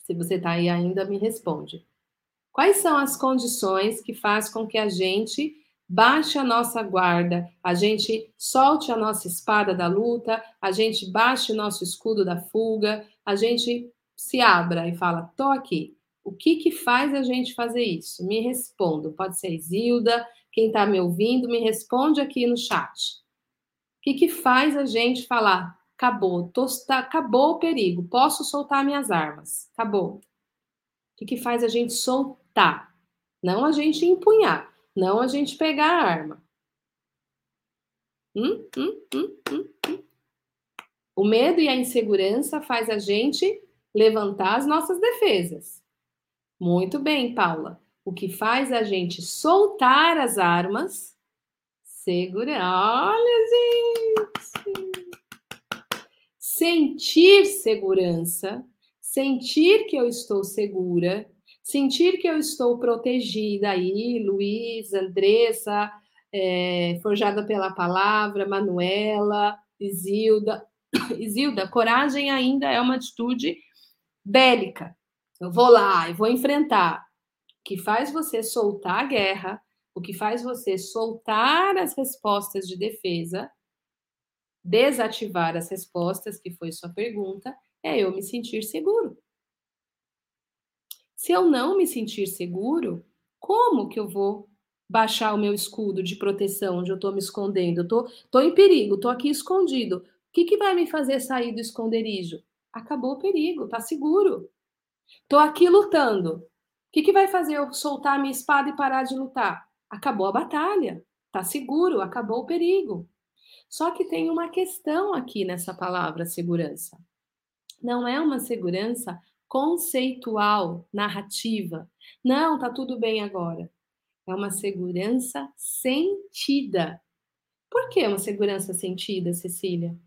Se você está aí ainda, me responde. Quais são as condições que faz com que a gente baixe a nossa guarda, a gente solte a nossa espada da luta, a gente baixe o nosso escudo da fuga, a gente se abra e fala: tô aqui. O que que faz a gente fazer isso? Me responda. Pode ser Zilda, quem está me ouvindo, me responde aqui no chat. O que que faz a gente falar: acabou, tô, tá, acabou o perigo, posso soltar minhas armas, acabou. O que que faz a gente soltar? Não a gente empunhar não a gente pegar a arma. Hum, hum, hum, hum, hum. o medo e a insegurança faz a gente levantar as nossas defesas. Muito bem, Paula. O que faz a gente soltar as armas, segurar. Olha, gente! Sentir segurança, sentir que eu estou segura, sentir que eu estou protegida aí, Luiz, Andressa, é, Forjada pela Palavra, Manuela, Isilda. Isilda, coragem ainda é uma atitude bélica. Eu vou lá, eu vou enfrentar. O que faz você soltar a guerra, o que faz você soltar as respostas de defesa, desativar as respostas, que foi sua pergunta, é eu me sentir seguro. Se eu não me sentir seguro, como que eu vou baixar o meu escudo de proteção onde eu estou me escondendo? Eu tô, tô em perigo, estou aqui escondido. O que, que vai me fazer sair do esconderijo? Acabou o perigo, tá seguro. Estou aqui lutando. O que, que vai fazer eu soltar a minha espada e parar de lutar? Acabou a batalha, tá seguro, acabou o perigo. Só que tem uma questão aqui nessa palavra segurança. Não é uma segurança conceitual, narrativa. Não, tá tudo bem agora. É uma segurança sentida. Por que uma segurança sentida, Cecília?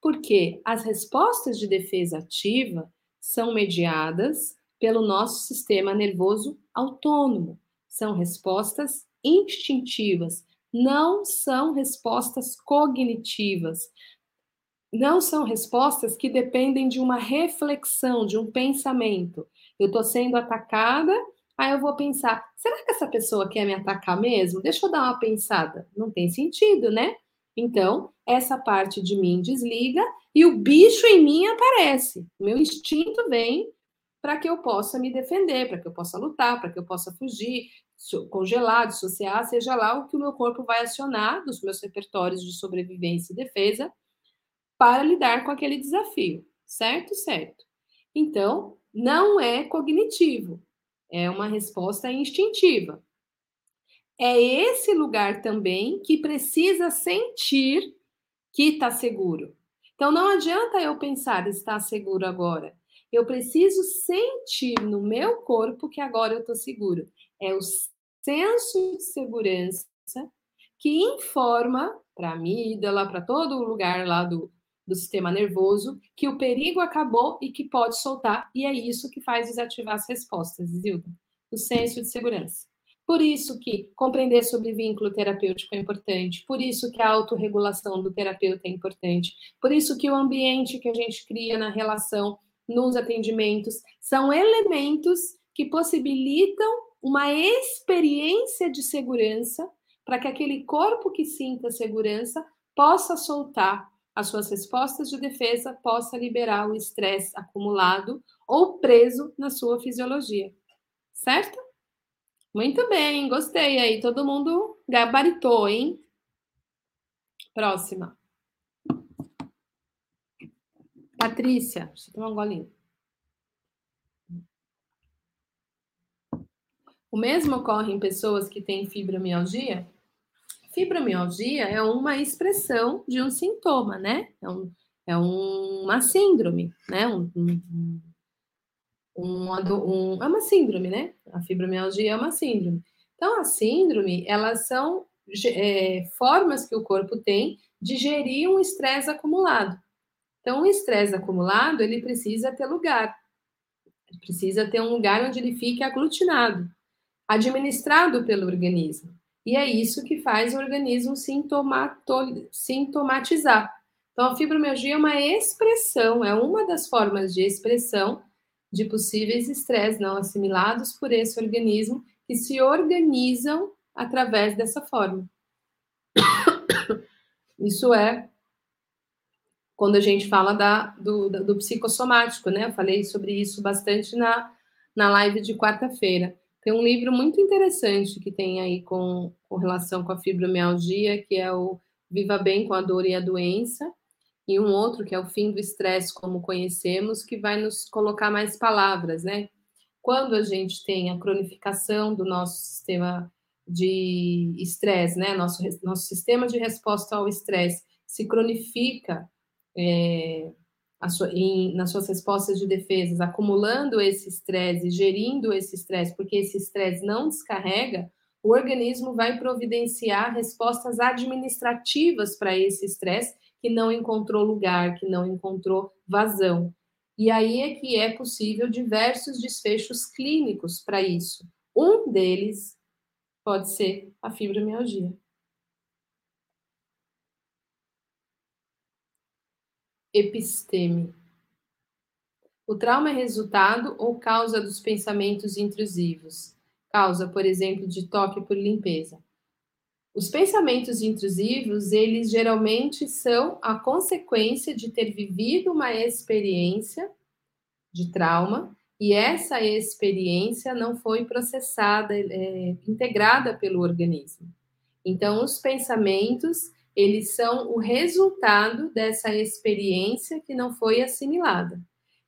Porque as respostas de defesa ativa são mediadas pelo nosso sistema nervoso autônomo. São respostas instintivas, não são respostas cognitivas. Não são respostas que dependem de uma reflexão, de um pensamento. Eu estou sendo atacada, aí eu vou pensar: será que essa pessoa quer me atacar mesmo? Deixa eu dar uma pensada. Não tem sentido, né? Então, essa parte de mim desliga e o bicho em mim aparece. Meu instinto vem para que eu possa me defender, para que eu possa lutar, para que eu possa fugir, congelar, dissociar, seja lá o que o meu corpo vai acionar dos meus repertórios de sobrevivência e defesa para lidar com aquele desafio, certo? Certo. Então, não é cognitivo, é uma resposta instintiva. É esse lugar também que precisa sentir que está seguro. Então, não adianta eu pensar estar seguro agora. Eu preciso sentir no meu corpo que agora eu estou seguro. É o senso de segurança que informa para a amígdala, para todo o lugar lá do, do sistema nervoso, que o perigo acabou e que pode soltar, e é isso que faz desativar as respostas, Zilda. O senso de segurança. Por isso que compreender sobre vínculo terapêutico é importante, por isso que a autorregulação do terapeuta é importante, por isso que o ambiente que a gente cria na relação, nos atendimentos, são elementos que possibilitam uma experiência de segurança para que aquele corpo que sinta segurança possa soltar as suas respostas de defesa, possa liberar o estresse acumulado ou preso na sua fisiologia. Certo? Muito bem, gostei aí. Todo mundo gabaritou, hein? Próxima. Patrícia, deixa eu tomar um golinho. O mesmo ocorre em pessoas que têm fibromialgia? Fibromialgia é uma expressão de um sintoma, né? É, um, é uma síndrome, né? Um, um, um, é uma síndrome, né? A fibromialgia é uma síndrome. Então, a síndrome, elas são é, formas que o corpo tem de gerir um estresse acumulado. Então, o estresse acumulado, ele precisa ter lugar. Precisa ter um lugar onde ele fique aglutinado, administrado pelo organismo. E é isso que faz o organismo sintomatizar. Então, a fibromialgia é uma expressão, é uma das formas de expressão de possíveis estresses não assimilados por esse organismo que se organizam através dessa forma. Isso é quando a gente fala da, do, do psicossomático, né? Eu falei sobre isso bastante na, na live de quarta-feira. Tem um livro muito interessante que tem aí com, com relação com a fibromialgia, que é o Viva Bem com a Dor e a Doença, e um outro que é o Fim do Estresse como conhecemos, que vai nos colocar mais palavras, né? Quando a gente tem a cronificação do nosso sistema de estresse, né? Nosso, nosso sistema de resposta ao estresse se cronifica é, sua, em, nas suas respostas de defesas, acumulando esse estresse, gerindo esse estresse, porque esse estresse não descarrega, o organismo vai providenciar respostas administrativas para esse estresse que não encontrou lugar, que não encontrou vazão. E aí é que é possível diversos desfechos clínicos para isso. Um deles pode ser a fibromialgia. Episteme. O trauma é resultado ou causa dos pensamentos intrusivos. Causa, por exemplo, de toque por limpeza. Os pensamentos intrusivos, eles geralmente são a consequência de ter vivido uma experiência de trauma e essa experiência não foi processada, é, integrada pelo organismo. Então, os pensamentos, eles são o resultado dessa experiência que não foi assimilada.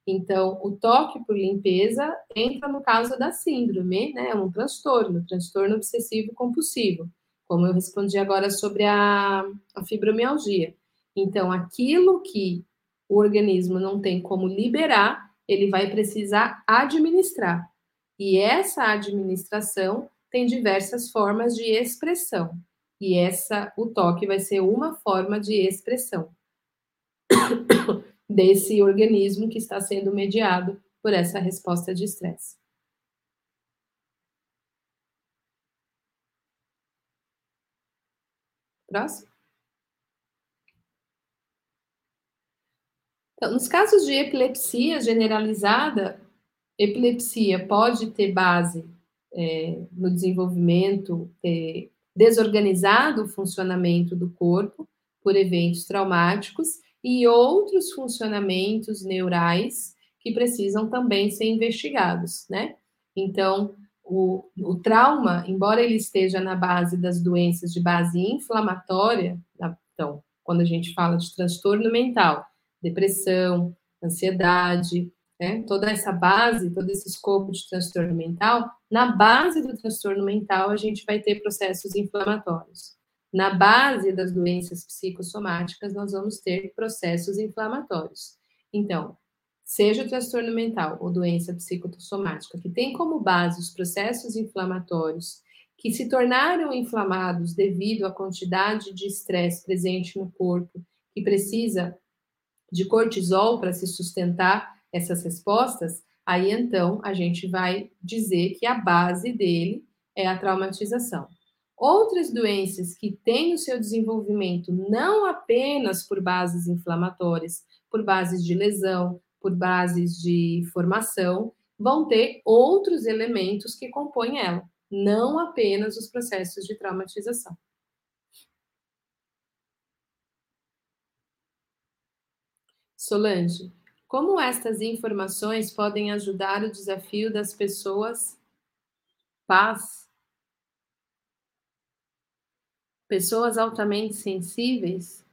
Então, o toque por limpeza entra no caso da síndrome, né? É um transtorno, transtorno obsessivo compulsivo, como eu respondi agora sobre a, a fibromialgia. Então, aquilo que o organismo não tem como liberar, ele vai precisar administrar. E essa administração tem diversas formas de expressão. E essa, o toque vai ser uma forma de expressão desse organismo que está sendo mediado por essa resposta de estresse. Próximo. Então, nos casos de epilepsia generalizada, epilepsia pode ter base é, no desenvolvimento, ter desorganizado o funcionamento do corpo por eventos traumáticos e outros funcionamentos neurais que precisam também ser investigados, né? Então, o, o trauma, embora ele esteja na base das doenças de base inflamatória, então, quando a gente fala de transtorno mental, depressão, ansiedade, né, toda essa base, todo esse escopo de transtorno mental, na base do transtorno mental a gente vai ter processos inflamatórios. Na base das doenças psicossomáticas, nós vamos ter processos inflamatórios. Então, seja o transtorno mental ou doença psicossomática, que tem como base os processos inflamatórios que se tornaram inflamados devido à quantidade de estresse presente no corpo, que precisa de cortisol para se sustentar essas respostas, aí então a gente vai dizer que a base dele é a traumatização. Outras doenças que têm o seu desenvolvimento não apenas por bases inflamatórias, por bases de lesão, por bases de formação, vão ter outros elementos que compõem ela, não apenas os processos de traumatização. Solange, como estas informações podem ajudar o desafio das pessoas paz? Pessoas altamente sensíveis?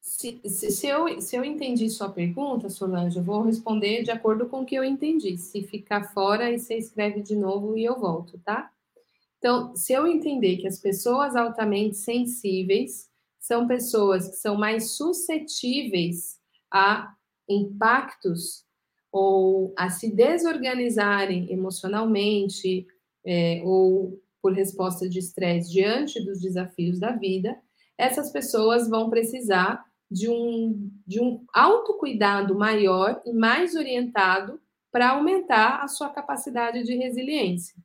Se, se, eu, se eu entendi sua pergunta, Solange, eu vou responder de acordo com o que eu entendi. Se ficar fora, aí você escreve de novo e eu volto, tá? Então, se eu entender que as pessoas altamente sensíveis são pessoas que são mais suscetíveis a impactos ou a se desorganizarem emocionalmente é, ou por resposta de estresse diante dos desafios da vida, essas pessoas vão precisar de um, de um autocuidado maior e mais orientado para aumentar a sua capacidade de resiliência.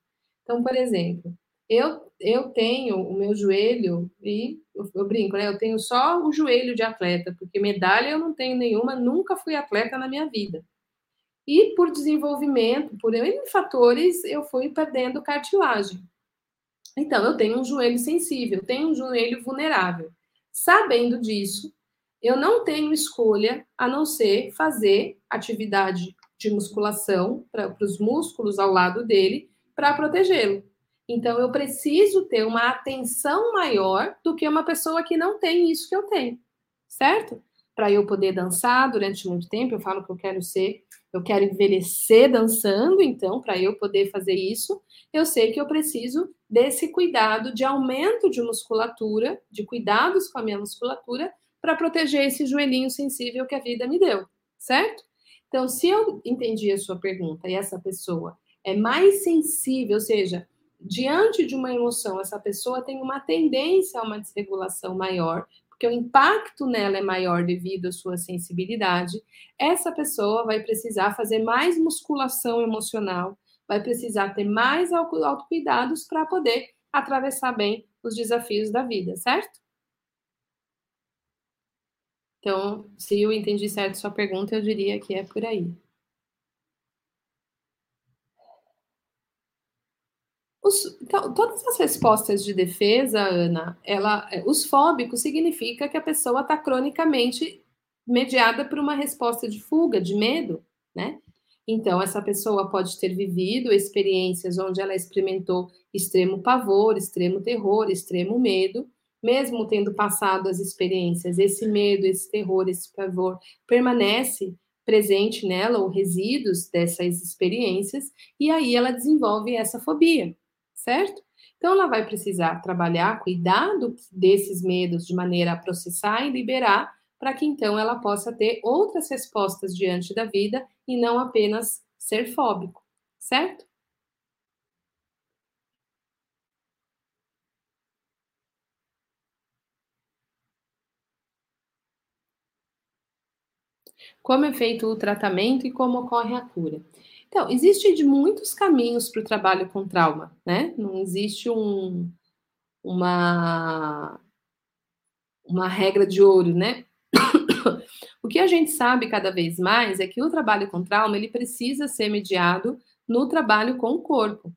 Então, por exemplo, eu, eu tenho o meu joelho, e eu, eu, brinco, né? Eu tenho só o joelho de atleta, porque medalha eu não tenho nenhuma, nunca fui atleta na minha vida. E por desenvolvimento, por N fatores, eu fui perdendo cartilagem. Então, eu tenho um joelho sensível, tenho um joelho vulnerável. Sabendo disso, eu não tenho escolha a não ser fazer atividade de musculação para os músculos ao lado dele para protegê-lo. Então, eu preciso ter uma atenção maior do que uma pessoa que não tem isso que eu tenho, certo? Para eu poder dançar durante muito tempo, eu falo que eu quero ser, eu quero envelhecer dançando, então, para eu poder fazer isso, eu sei que eu preciso desse cuidado de aumento de musculatura, de cuidados com a minha musculatura, para proteger esse joelhinho sensível que a vida me deu, certo? Então, se eu entendi a sua pergunta e essa pessoa é mais sensível, ou seja, diante de uma emoção, essa pessoa tem uma tendência a uma desregulação maior, porque o impacto nela é maior devido à sua sensibilidade, essa pessoa vai precisar fazer mais musculação emocional, vai precisar ter mais autocuidados para poder atravessar bem os desafios da vida, certo? Então, se eu entendi certo sua pergunta, eu diria que é por aí. Os, então, todas as respostas de defesa, Ana, ela, é, os fóbicos significa que a pessoa está cronicamente mediada por uma resposta de fuga, de medo, né? Então, essa pessoa pode ter vivido experiências onde ela experimentou extremo pavor, extremo terror, extremo medo, mesmo tendo passado as experiências, esse medo, esse terror, esse pavor permanece presente nela, ou resíduos dessas experiências, e aí ela desenvolve essa fobia certo? Então, ela vai precisar trabalhar, cuidar desses medos de maneira a processar e liberar, para que então ela possa ter outras respostas diante da vida e não apenas ser fóbico, certo? Como é feito o tratamento e como ocorre a cura? Então, existe de muitos caminhos para o trabalho com trauma, né? Não existe um, uma uma regra de ouro, né? o que a gente sabe cada vez mais é que o trabalho com trauma ele precisa ser mediado no trabalho com o corpo,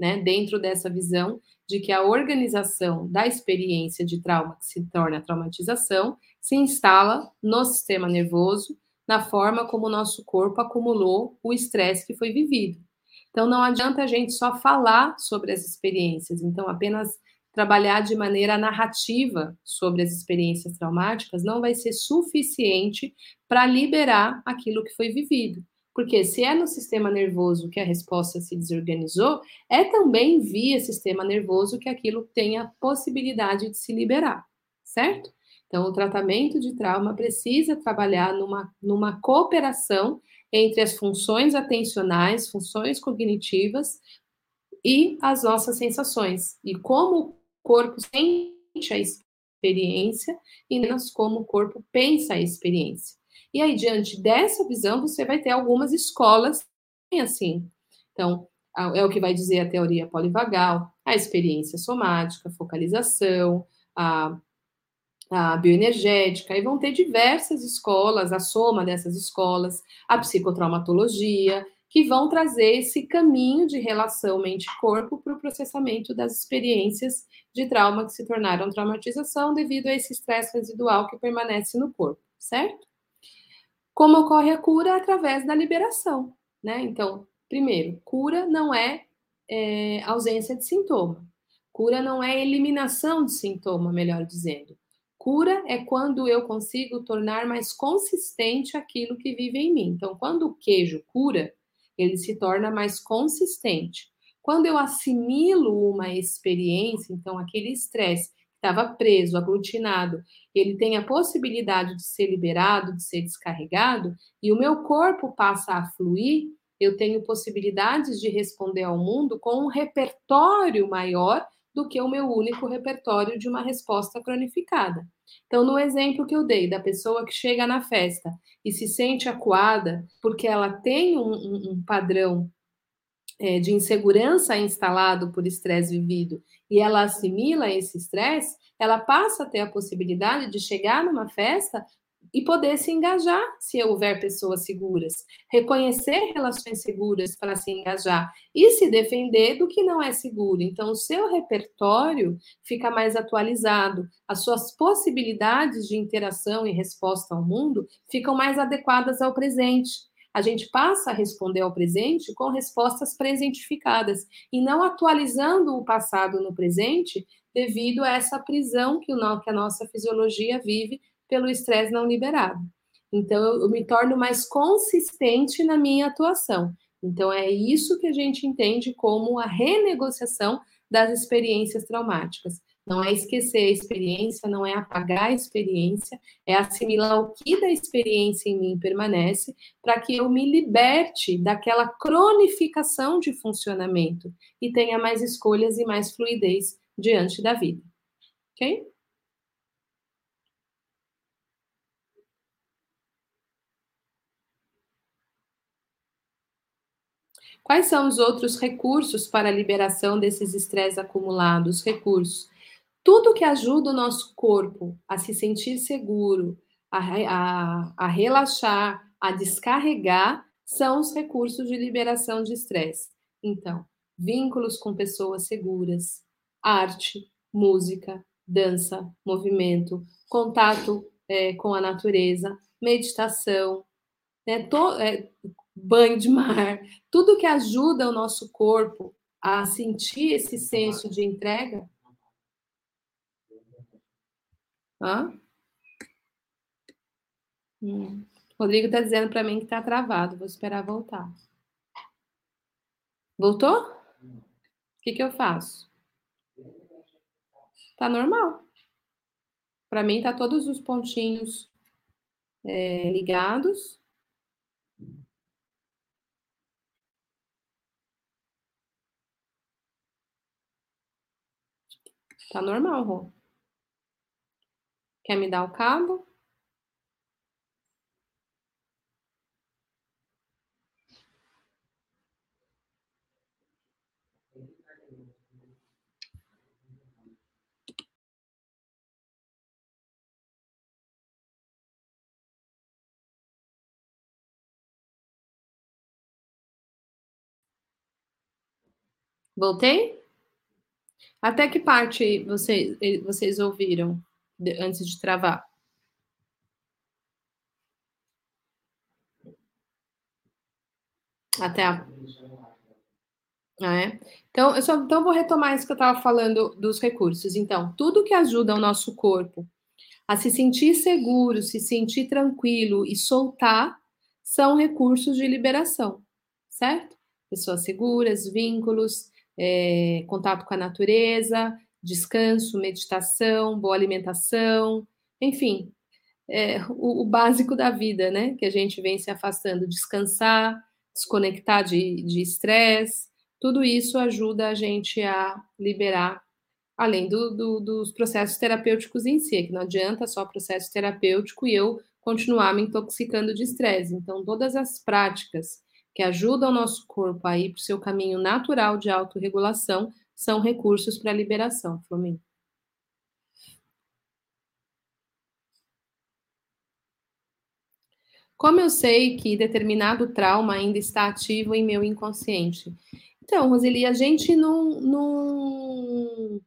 né? Dentro dessa visão de que a organização da experiência de trauma que se torna traumatização se instala no sistema nervoso, na forma como o nosso corpo acumulou o estresse que foi vivido. Então não adianta a gente só falar sobre as experiências, então apenas trabalhar de maneira narrativa sobre as experiências traumáticas não vai ser suficiente para liberar aquilo que foi vivido. Porque se é no sistema nervoso que a resposta se desorganizou, é também via sistema nervoso que aquilo tem a possibilidade de se liberar, certo? Então, o tratamento de trauma precisa trabalhar numa, numa cooperação entre as funções atencionais, funções cognitivas e as nossas sensações. E como o corpo sente a experiência e menos como o corpo pensa a experiência. E aí, diante dessa visão, você vai ter algumas escolas assim. Então, é o que vai dizer a teoria polivagal, a experiência somática, a focalização, a, a bioenergética, e vão ter diversas escolas, a soma dessas escolas, a psicotraumatologia, que vão trazer esse caminho de relação mente-corpo para o processamento das experiências de trauma que se tornaram traumatização devido a esse estresse residual que permanece no corpo, certo? Como ocorre a cura? Através da liberação, né? Então, primeiro, cura não é, é ausência de sintoma. Cura não é eliminação de sintoma, melhor dizendo. Cura é quando eu consigo tornar mais consistente aquilo que vive em mim. Então, quando o queijo cura, ele se torna mais consistente. Quando eu assimilo uma experiência, então aquele estresse estava preso, aglutinado, ele tem a possibilidade de ser liberado, de ser descarregado, e o meu corpo passa a fluir, eu tenho possibilidades de responder ao mundo com um repertório maior do que o meu único repertório de uma resposta cronificada. Então, no exemplo que eu dei da pessoa que chega na festa e se sente acuada porque ela tem um, um, um padrão é, de insegurança instalado por estresse vivido e ela assimila esse estresse, ela passa a ter a possibilidade de chegar numa festa e poder se engajar se houver pessoas seguras, reconhecer relações seguras para se engajar e se defender do que não é seguro. Então, o seu repertório fica mais atualizado, as suas possibilidades de interação e resposta ao mundo ficam mais adequadas ao presente a gente passa a responder ao presente com respostas presentificadas e não atualizando o passado no presente devido a essa prisão que, o, que a nossa fisiologia vive pelo estresse não liberado. Então, eu, me torno mais consistente na minha atuação. Então, é isso que a gente entende como a renegociação das experiências traumáticas. Não é esquecer a experiência, não é apagar a experiência, é assimilar o que da experiência em mim permanece, para que eu me liberte daquela cronificação de funcionamento e tenha mais escolhas e mais fluidez diante da vida. Ok? Quais são os outros recursos para a liberação desses estresses acumulados? Recursos tudo que ajuda o nosso corpo a se sentir seguro, a, a, a relaxar, a descarregar, são os recursos de liberação de estresse. Então, vínculos com pessoas seguras, arte, música, dança, movimento, contato é, com a natureza, meditação, né, to, é, banho de mar, tudo que ajuda o nosso corpo a sentir esse senso de entrega Hã? Hum. Rodrigo está dizendo para mim que está travado. Vou esperar voltar. Voltou? O que, que eu faço? Tá normal. Para mim, tá todos os pontinhos é, ligados. Tá normal, Rô. Quer me dar o cabo? Voltei? Até que parte você, vocês ouviram antes de travar? Até a. Ah, é? Então, eu só então vou retomar isso que eu estava falando dos recursos. Então, tudo que ajuda o nosso corpo a se sentir seguro, se sentir tranquilo e soltar são recursos de liberação, certo? Pessoas seguras, vínculos, é, contato com a natureza, descanso, meditação, boa alimentação, enfim, é, o, o, básico da vida, né? Que a gente vem se afastando, descansar, desconectar de estresse, tudo isso ajuda a gente a liberar, além do, do, dos processos terapêuticos em si, que não adianta só processo terapêutico e eu continuar me intoxicando de estresse. Então, todas as práticas que ajudam o nosso corpo a ir para o seu caminho natural de autorregulação são recursos para a liberação, Flamengo. Como eu sei que determinado trauma ainda está ativo em meu inconsciente? Então, Roseli, a gente não, não,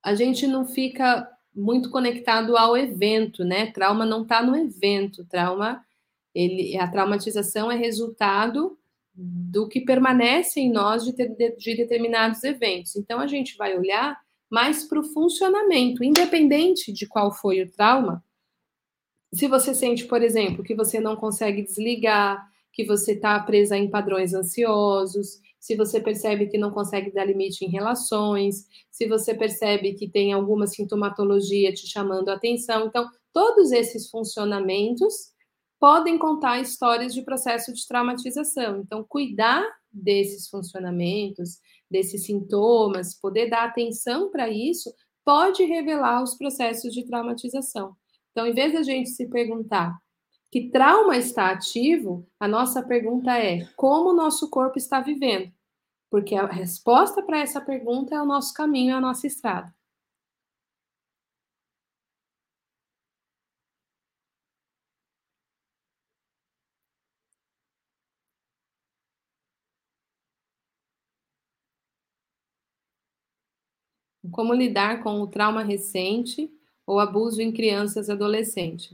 a gente não fica muito conectado ao evento, né? Trauma não está no evento, trauma, ele, a traumatização é resultado do que permanece em nós de, ter, de determinados eventos. Então, a gente vai olhar mais para o funcionamento, independente de qual foi o trauma, se você sente, por exemplo, que você não consegue desligar, que você está presa em padrões ansiosos, se você percebe que não consegue dar limite em relações, se você percebe que tem alguma sintomatologia te chamando a atenção. Então, todos esses funcionamentos podem contar histórias de processo de traumatização. Então, cuidar desses funcionamentos, desses sintomas, poder dar atenção para isso, pode revelar os processos de traumatização. Então, em vez da gente se perguntar que trauma está ativo, a nossa pergunta é como o nosso corpo está vivendo. Porque a resposta para essa pergunta é o nosso caminho, é a nossa estrada. Como lidar com o trauma recente ou abuso em crianças e adolescentes.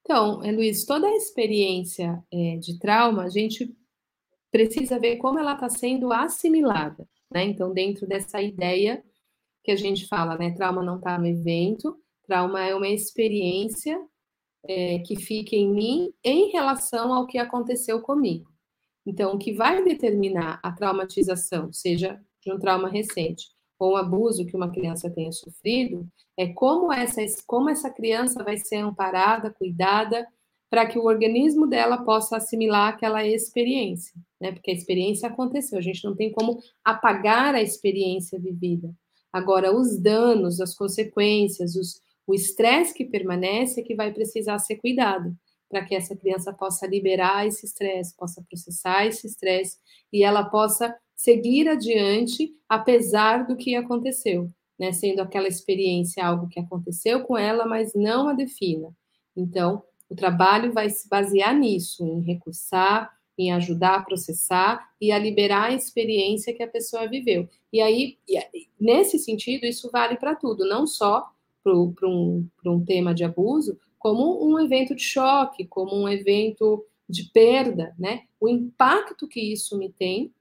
Então, é, Luiz, toda a experiência é, de trauma, a gente precisa ver como ela está sendo assimilada, né? Então, dentro dessa ideia que a gente fala, né? Trauma não está no evento, trauma é uma experiência é, que fica em mim em relação ao que aconteceu comigo. Então, o que vai determinar a traumatização, seja de um trauma recente ou abuso que uma criança tenha sofrido, é como essa, como essa criança vai ser amparada, cuidada, para que o organismo dela possa assimilar aquela experiência, né? Porque a experiência aconteceu, a gente não tem como apagar a experiência vivida. Agora, os danos, as consequências, os, o estresse que permanece é que vai precisar ser cuidado, para que essa criança possa liberar esse estresse, possa processar esse estresse e ela possa seguir adiante, apesar do que aconteceu, né? Sendo aquela experiência algo que aconteceu com ela, mas não a defina. Então, o trabalho vai se basear nisso, em recursar, em ajudar a processar e a liberar a experiência que a pessoa viveu. E aí, nesse sentido, isso vale para tudo, não só para um, um tema de abuso, como um evento de choque, como um evento de perda, né? O impacto que isso me tem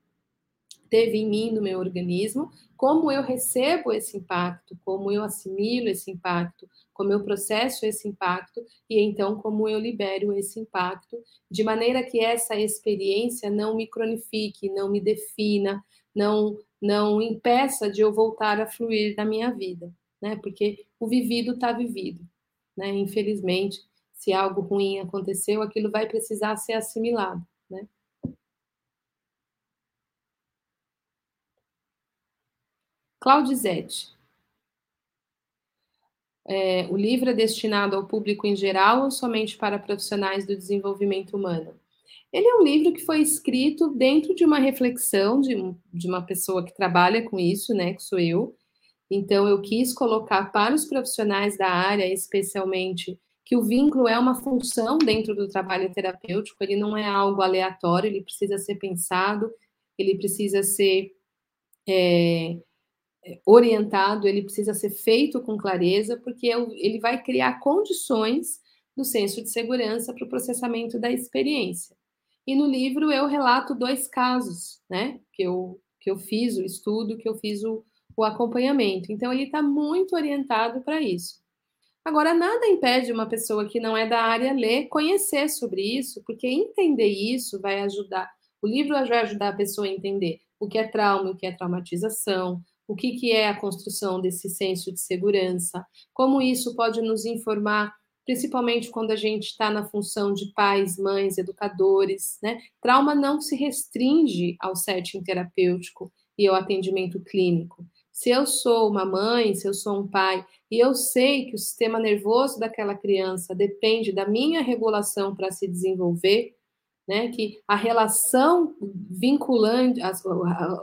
teve em mim, no meu organismo, como eu recebo esse impacto, como eu assimilo esse impacto, como eu processo esse impacto e então como eu libero esse impacto, de maneira que essa experiência não me cronifique, não me defina, não não impeça de eu voltar a fluir na minha vida, né? Porque o vivido está vivido, né? Infelizmente, se algo ruim aconteceu, aquilo vai precisar ser assimilado, né? Claudizete. É, o livro é destinado ao público em geral ou somente para profissionais do desenvolvimento humano? Ele é um livro que foi escrito dentro de uma reflexão de, de uma pessoa que trabalha com isso, né, que sou eu. Então, eu quis colocar para os profissionais da área, especialmente, que o vínculo é uma função dentro do trabalho terapêutico, ele não é algo aleatório, ele precisa ser pensado, ele precisa ser é, orientado, ele precisa ser feito com clareza, porque ele vai criar condições do senso de segurança para o processamento da experiência. E no livro eu relato dois casos, né, que eu, que eu fiz o estudo, que eu fiz o, o acompanhamento. Então, ele está muito orientado para isso. Agora, nada impede uma pessoa que não é da área ler, conhecer sobre isso, porque entender isso vai ajudar. O livro vai ajudar a pessoa a entender o que é trauma, o que é traumatização, o que, que é a construção desse senso de segurança, como isso pode nos informar, principalmente quando a gente está na função de pais, mães, educadores. Né? Trauma não se restringe ao setting terapêutico e ao atendimento clínico. Se eu sou uma mãe, se eu sou um pai, e eu sei que o sistema nervoso daquela criança depende da minha regulação para se desenvolver, né, que a relação vinculante, as,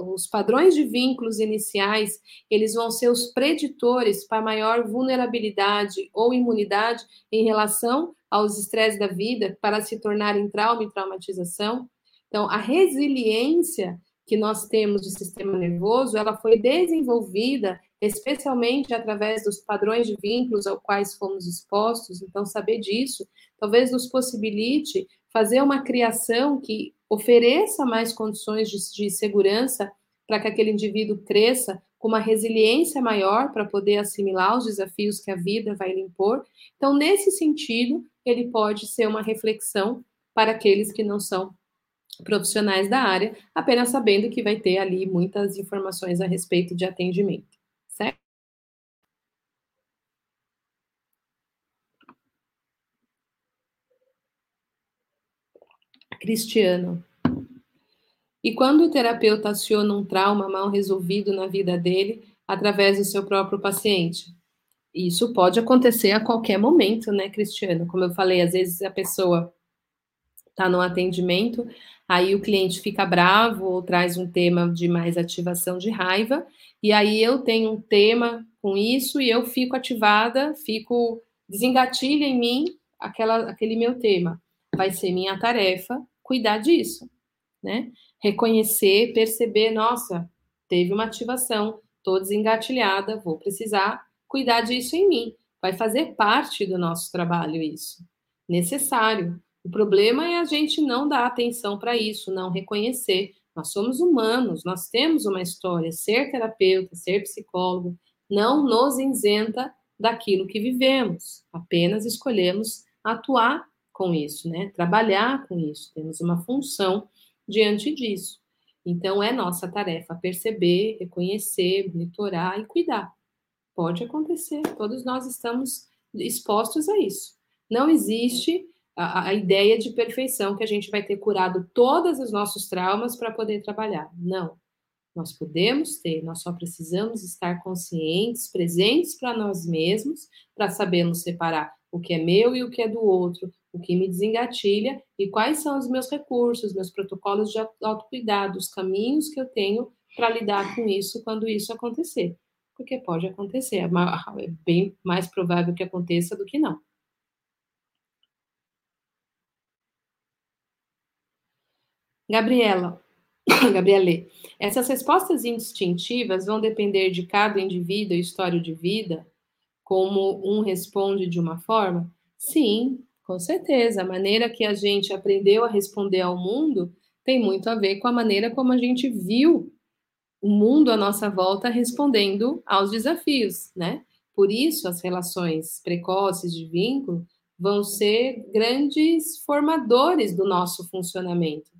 os padrões de vínculos iniciais, eles vão ser os preditores para maior vulnerabilidade ou imunidade em relação aos estresses da vida, para se tornarem trauma e traumatização. Então, a resiliência que nós temos do sistema nervoso, ela foi desenvolvida especialmente através dos padrões de vínculos aos quais fomos expostos. Então, saber disso talvez nos possibilite fazer uma criação que ofereça mais condições de, de segurança para que aquele indivíduo cresça com uma resiliência maior para poder assimilar os desafios que a vida vai lhe impor. Então, nesse sentido, ele pode ser uma reflexão para aqueles que não são profissionais da área, apenas sabendo que vai ter ali muitas informações a respeito de atendimento, certo? Cristiano. E quando o terapeuta aciona um trauma mal resolvido na vida dele através do seu próprio paciente? Isso pode acontecer a qualquer momento, né, Cristiano? Como eu falei, às vezes a pessoa está no atendimento, aí o cliente fica bravo ou traz um tema de mais ativação de raiva, e aí eu tenho um tema com isso e eu fico ativada, fico desengatilha em mim aquela, aquele meu tema. Vai ser minha tarefa cuidar disso, né? Reconhecer, perceber, nossa, teve uma ativação, estou desengatilhada, vou precisar cuidar disso em mim. Vai fazer parte do nosso trabalho isso. Necessário. O problema é a gente não dar atenção para isso, não reconhecer. Nós somos humanos, nós temos uma história. Ser terapeuta, ser psicólogo, não nos isenta daquilo que vivemos. Apenas escolhemos atuar com isso, né? Trabalhar com isso, temos uma função diante disso. Então, é nossa tarefa perceber, reconhecer, monitorar e cuidar. Pode acontecer, todos nós estamos expostos a isso. Não existe a, a ideia de perfeição que a gente vai ter curado todos os nossos traumas para poder trabalhar. Não. Nós podemos ter, nós só precisamos estar conscientes, presentes para nós mesmos, para sabermos separar o que é meu e o que é do outro, o que me desengatilha e quais são os meus recursos, meus protocolos de autocuidado, os caminhos que eu tenho para lidar com isso quando isso acontecer. Porque pode acontecer, é, é bem mais provável que aconteça do que não. Gabriela, Gabriele, essas respostas instintivas vão depender de cada indivíduo e história de vida, como um responde de uma forma? Sim, com certeza, a maneira que a gente aprendeu a responder ao mundo tem muito a ver com a maneira como a gente viu o mundo à nossa volta respondendo aos desafios, né? Por isso, as relações precoces de vínculo vão ser grandes formadores do nosso funcionamento.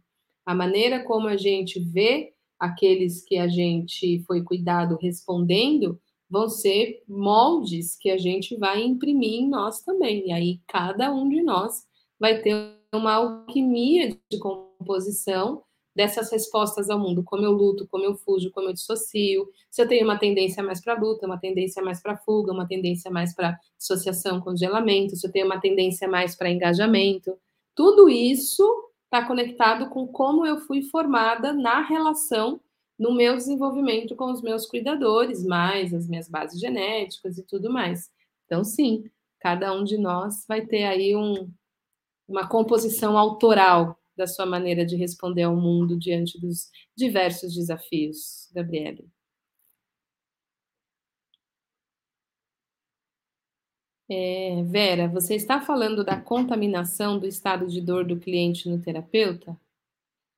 A maneira como a gente vê aqueles que a gente foi cuidado respondendo vão ser moldes que a gente vai imprimir em nós também. E aí cada um de nós vai ter uma alquimia de composição dessas respostas ao mundo, como eu luto, como eu fujo, como eu dissocio, se eu tenho uma tendência mais para luta, uma tendência mais para fuga, uma tendência mais para dissociação, congelamento, se eu tenho uma tendência mais para engajamento. Tudo isso está conectado com como eu fui formada na relação no meu desenvolvimento com os meus cuidadores, mais as minhas bases genéticas e tudo mais. Então, sim, cada um de nós vai ter aí um, uma composição autoral da sua maneira de responder ao mundo diante dos diversos desafios, Gabriele. É, Vera, você está falando da contaminação do estado de dor do cliente no terapeuta?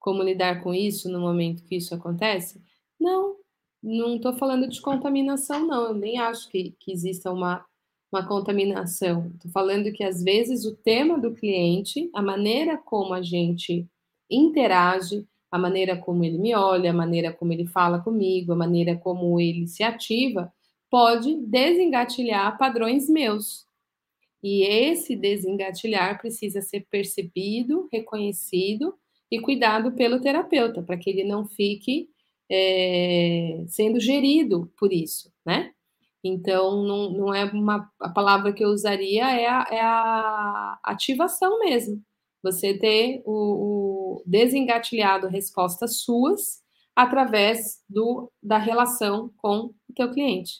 Como lidar com isso no momento que isso acontece? Não, não estou falando de contaminação, não. Eu nem acho que, que exista uma, uma contaminação. Estou falando que, às vezes, o tema do cliente, a maneira como a gente interage, a maneira como ele me olha, a maneira como ele fala comigo, a maneira como ele se ativa, pode desengatilhar padrões meus. E esse desengatilhar precisa ser percebido, reconhecido e cuidado pelo terapeuta, para que ele não fique é, sendo gerido por isso, né? Então, não, não é uma. A palavra que eu usaria é a, é a ativação mesmo. Você ter o, o desengatilhado respostas suas através do, da relação com o teu cliente.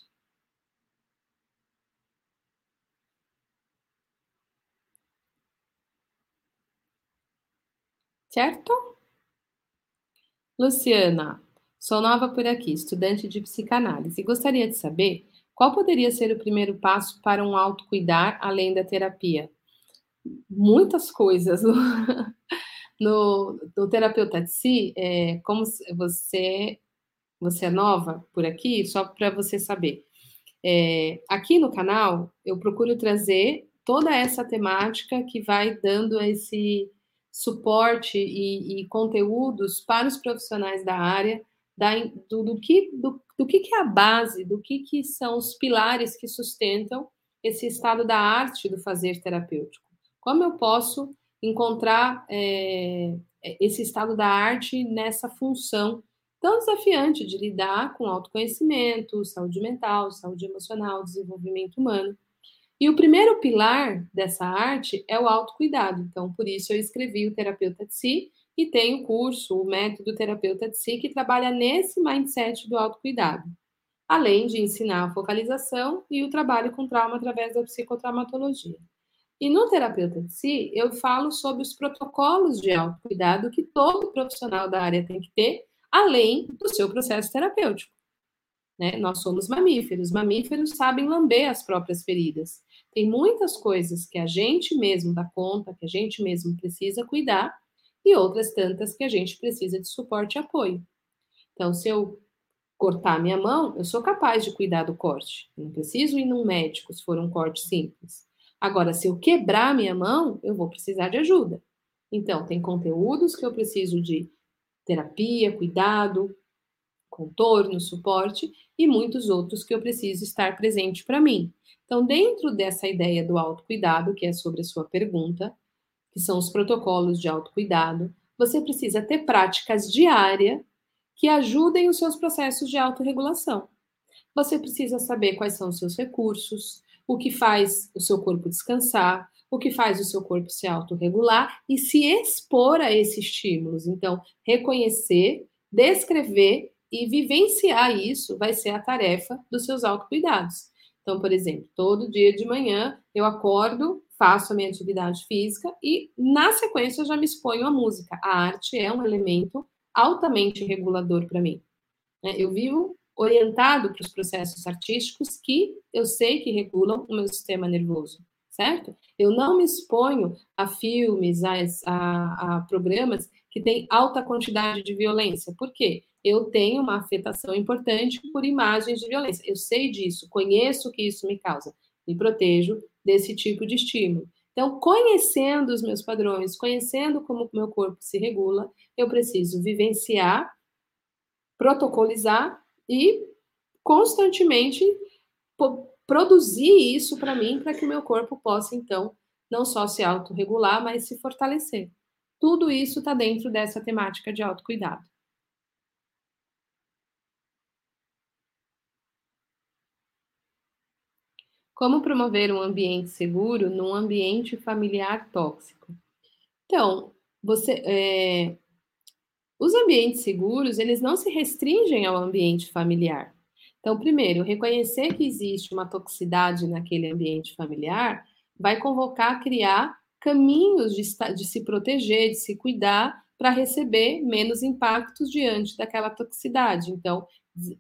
Certo? Luciana, sou nova por aqui, estudante de psicanálise. Gostaria de saber qual poderia ser o primeiro passo para um autocuidar além da terapia? Muitas coisas. No, no terapeuta de si, é, como você, você é nova por aqui, só para você saber. É, aqui no canal, eu procuro trazer toda essa temática que vai dando esse suporte e, e conteúdos para os profissionais da área, da, do, do, que, do, do que, que é a base, do que, que são os pilares que sustentam esse estado da arte do fazer terapêutico. Como eu posso encontrar é, esse estado da arte nessa função tão desafiante de lidar com autoconhecimento, saúde mental, saúde emocional, desenvolvimento humano. E o primeiro pilar dessa arte é o autocuidado. Então, por isso eu escrevi o Terapeuta de Si e tenho o curso, o método Terapeuta de Si, que trabalha nesse mindset do autocuidado. Além de ensinar a focalização e o trabalho com trauma através da psicotraumatologia. E no Terapeuta de Si, eu falo sobre os protocolos de autocuidado que todo profissional da área tem que ter, além do seu processo terapêutico. Né? Nós somos mamíferos. Mamíferos sabem lamber as próprias feridas. Tem muitas coisas que a gente mesmo dá conta, que a gente mesmo precisa cuidar, e outras tantas que a gente precisa de suporte e apoio. Então, se eu cortar minha mão, eu sou capaz de cuidar do corte. Eu não preciso ir num médico se for um corte simples. Agora, se eu quebrar minha mão, eu vou precisar de ajuda. Então, tem conteúdos que eu preciso de terapia, cuidado, contorno, suporte, e muitos outros que eu preciso estar presente para mim. Então, dentro dessa ideia do autocuidado, que é sobre a sua pergunta, que são os protocolos de autocuidado, você precisa ter práticas diárias que ajudem os seus processos de autorregulação. Você precisa saber quais são os seus recursos, o que faz o seu corpo descansar, o que faz o seu corpo se autorregular e se expor a esses estímulos. Então, reconhecer, descrever e vivenciar isso vai ser a tarefa dos seus autocuidados. Então, por exemplo, todo dia de manhã eu acordo, faço a minha atividade física e, na sequência, já me exponho à música. A arte é um elemento altamente regulador para mim. Né? Eu vivo orientado para os processos artísticos que eu sei que regulam o meu sistema nervoso, certo? Eu não me exponho a filmes, a, a, a programas que têm alta quantidade de violência. Por quê? Eu tenho uma afetação importante por imagens de violência. Eu sei disso, conheço o que isso me causa. Me protejo desse tipo de estímulo. Então, conhecendo os meus padrões, conhecendo como o meu corpo se regula, eu preciso vivenciar, protocolizar e constantemente produzir isso para mim, para que o meu corpo possa, então, não só se autorregular, mas se fortalecer. Tudo isso está dentro dessa temática de autocuidado. Como promover um ambiente seguro num ambiente familiar tóxico? Então, você, é, os ambientes seguros, eles não se restringem ao ambiente familiar. Então, primeiro, reconhecer que existe uma toxicidade naquele ambiente familiar vai convocar a criar caminhos de, de se proteger, de se cuidar para receber menos impactos diante daquela toxicidade. Então,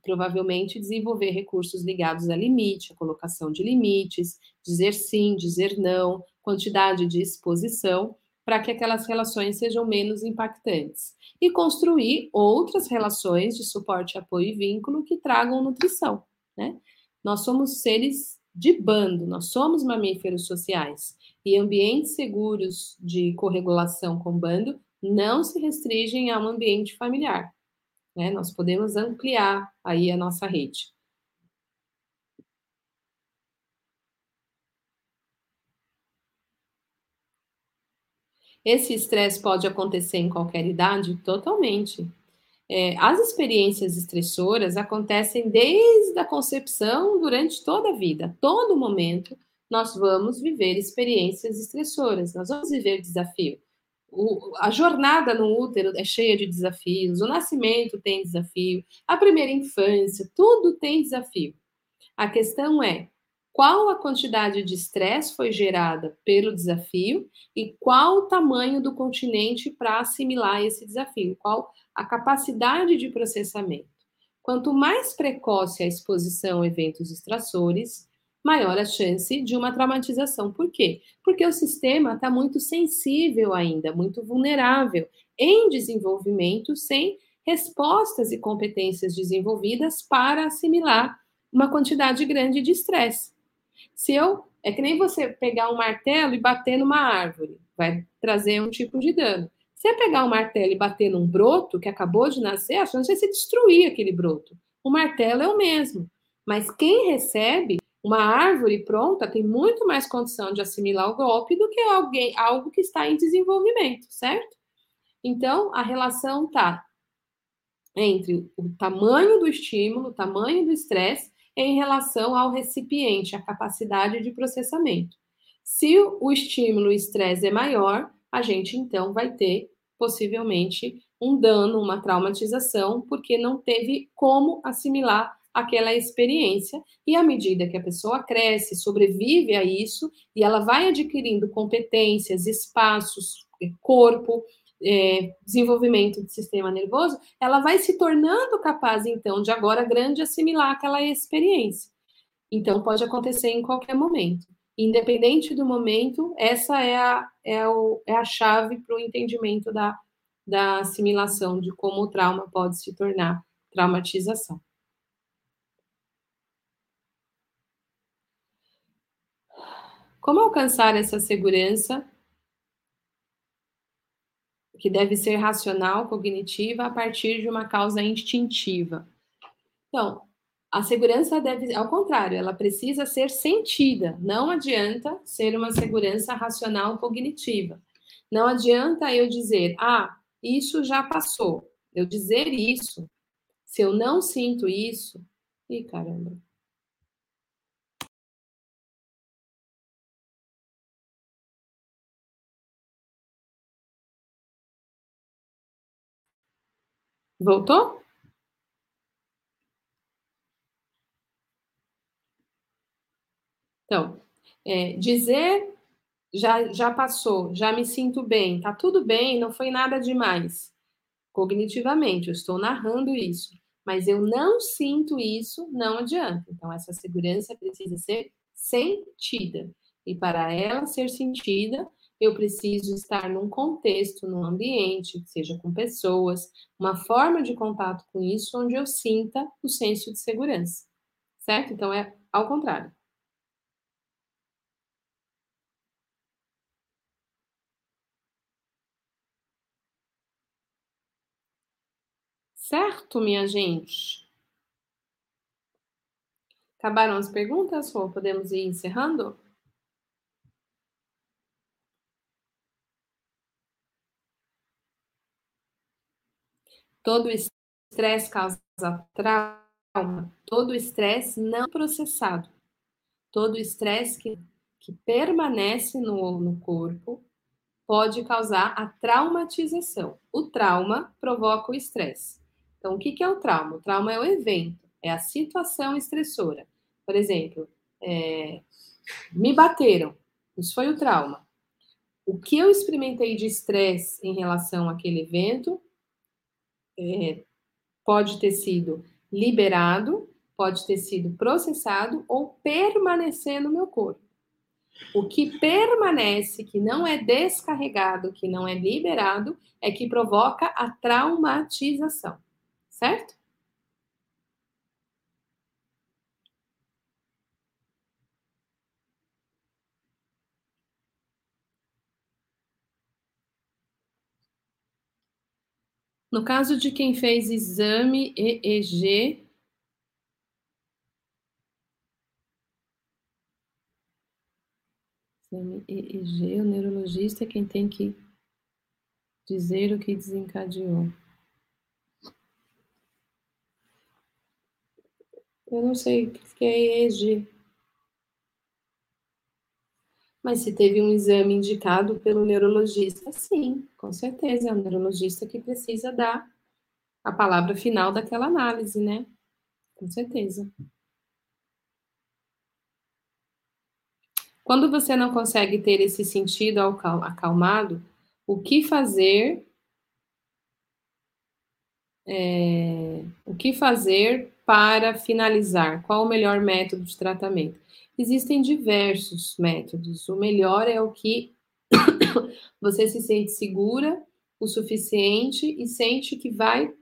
provavelmente desenvolver recursos ligados a limite, a colocação de limites, dizer sim, dizer não, quantidade de exposição, para que aquelas relações sejam menos impactantes. E construir outras relações de suporte, apoio e vínculo que tragam nutrição. Né? Nós somos seres de bando, nós somos mamíferos sociais. E ambientes seguros de corregulação com bando não se restringem a um ambiente familiar. Né? Nós podemos ampliar aí a nossa rede. Esse estresse pode acontecer em qualquer idade? Totalmente. É, as experiências estressoras acontecem desde a concepção durante toda a vida. Todo momento nós vamos viver experiências estressoras, nós vamos viver desafio. O, a jornada no útero é cheia de desafios, o nascimento tem desafio, a primeira infância, tudo tem desafio. A questão é qual a quantidade de estresse foi gerada pelo desafio e qual o tamanho do continente para assimilar esse desafio, qual a capacidade de processamento. Quanto mais precoce a exposição a eventos estressores, maior a chance de uma traumatização. Por quê? Porque o sistema está muito sensível ainda, muito vulnerável, em desenvolvimento, sem respostas e competências desenvolvidas para assimilar uma quantidade grande de estresse. Se eu. É que nem você pegar um martelo e bater numa árvore, vai trazer um tipo de dano. Se você pegar um martelo e bater num broto que acabou de nascer, a chance é você destruir aquele broto. O martelo é o mesmo. Mas quem recebe uma árvore pronta tem muito mais condição de assimilar o golpe do que alguém, algo que está em desenvolvimento, certo? Então, a relação está entre o tamanho do estímulo, o tamanho do estresse, em relação ao recipiente, a capacidade de processamento. Se o estímulo o estresse é maior, a gente então vai ter possivelmente um dano, uma traumatização, porque não teve como assimilar aquela experiência. E à medida que a pessoa cresce, sobrevive a isso, e ela vai adquirindo competências, espaços, corpo, é, desenvolvimento do sistema nervoso, ela vai se tornando capaz, então, de agora grande assimilar aquela experiência. Então, pode acontecer em qualquer momento. Independente do momento, essa é a, é o, é a chave para o entendimento da, da assimilação, de como o trauma pode se tornar traumatização. Como alcançar essa segurança que deve ser racional, cognitiva, a partir de uma causa instintiva? Então, a segurança deve, ao contrário, ela precisa ser sentida. Não adianta ser uma segurança racional cognitiva. Não adianta eu dizer, ah, isso já passou. Eu dizer isso, se eu não sinto isso, e caramba. Voltou? Então, é, dizer já, já passou, já me sinto bem, tá tudo bem, não foi nada demais. Cognitivamente, eu estou narrando isso, mas eu não sinto isso, não adianta. Então, essa segurança precisa ser sentida. E para ela ser sentida, eu preciso estar num contexto, num ambiente, seja com pessoas, uma forma de contato com isso, onde eu sinta o senso de segurança. Certo? Então, é ao contrário. Certo, minha gente? Acabaram as perguntas, ou podemos ir encerrando? Todo estresse causa trauma, todo estresse não processado, todo estresse que, que permanece no, no corpo pode causar a traumatização. O trauma provoca o estresse. Então, o que, que é o trauma? O trauma é o evento, é a situação estressora. Por exemplo, é, me bateram, isso foi o trauma. o que eu experimentei de estresse em relação àquele evento é, pode ter sido liberado, pode ter sido processado ou permanecer no meu corpo. O que permanece, que não é descarregado, que não é liberado, é que provoca a traumatização, certo? No caso de quem fez exame EEG, exame EEG, o neurologista é quem tem que dizer o que desencadeou. Eu não sei o que é EEG. Mas se teve um exame indicado pelo neurologista, sim, com certeza, é o neurologista que precisa dar a palavra final daquela análise, né? Com certeza. Quando você não consegue ter esse sentido acalmado, o que fazer? É, o que fazer para finalizar? Qual o melhor método de tratamento? Existem diversos métodos. O melhor é o que você se sente segura o suficiente e sente que vai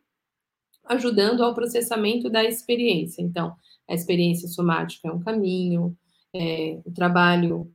ajudando ao processamento da experiência. Então, a experiência somática é um caminho, é, o trabalho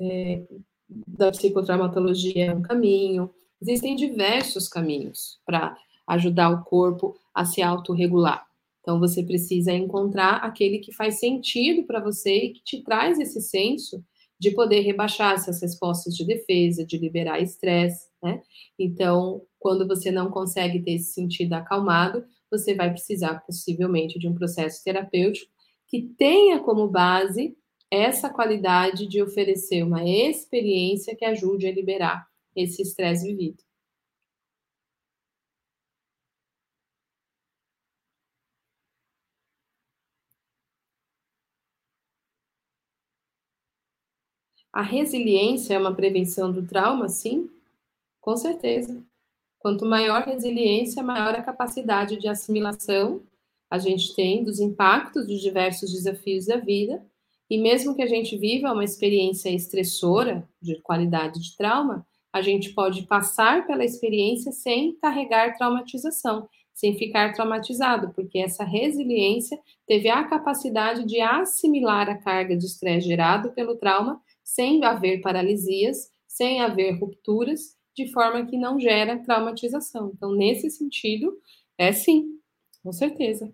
é, da psicotraumatologia é um caminho. Existem diversos caminhos para ajudar o corpo a se autorregular. Então, você precisa encontrar aquele que faz sentido para você e que te traz esse senso de poder rebaixar essas respostas de defesa, de liberar estresse, né? Então, quando você não consegue ter esse sentido acalmado, você vai precisar possivelmente de um processo terapêutico que tenha como base essa qualidade de oferecer uma experiência que ajude a liberar esse estresse vivido. A resiliência é uma prevenção do trauma, sim? Com certeza. Quanto maior resiliência, maior a capacidade de assimilação a gente tem dos impactos dos diversos desafios da vida. E mesmo que a gente viva uma experiência estressora de qualidade de trauma, a gente pode passar pela experiência sem carregar traumatização, sem ficar traumatizado, porque essa resiliência teve a capacidade de assimilar a carga de estresse gerado pelo trauma sem haver paralisias, sem haver rupturas, de forma que não gera traumatização. Então, nesse sentido, é sim, com certeza.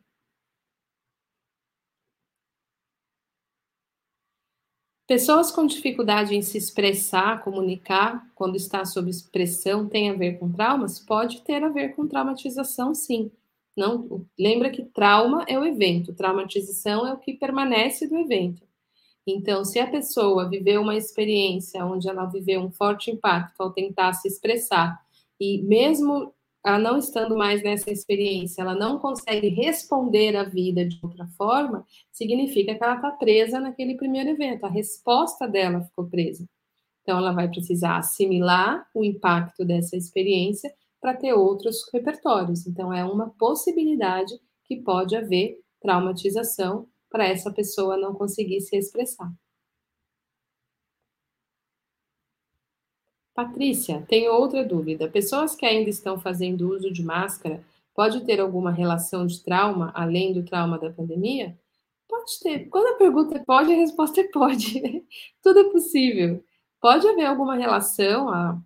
Pessoas com dificuldade em se expressar, comunicar, quando está sob expressão, tem a ver com traumas? Pode ter a ver com traumatização, sim. Não, lembra que trauma é o evento, traumatização é o que permanece do evento. Então, se a pessoa viveu uma experiência onde ela viveu um forte impacto ao tentar se expressar, e mesmo ela não estando mais nessa experiência, ela não consegue responder à vida de outra forma, significa que ela está presa naquele primeiro evento, a resposta dela ficou presa. Então, ela vai precisar assimilar o impacto dessa experiência para ter outros repertórios. Então, é uma possibilidade que pode haver traumatização para essa pessoa não conseguir se expressar. Patrícia, tenho outra dúvida. Pessoas que ainda estão fazendo uso de máscara, pode ter alguma relação de trauma além do trauma da pandemia? Pode ter. Quando a pergunta é pode, a resposta é pode. Tudo é possível. Pode haver alguma relação a,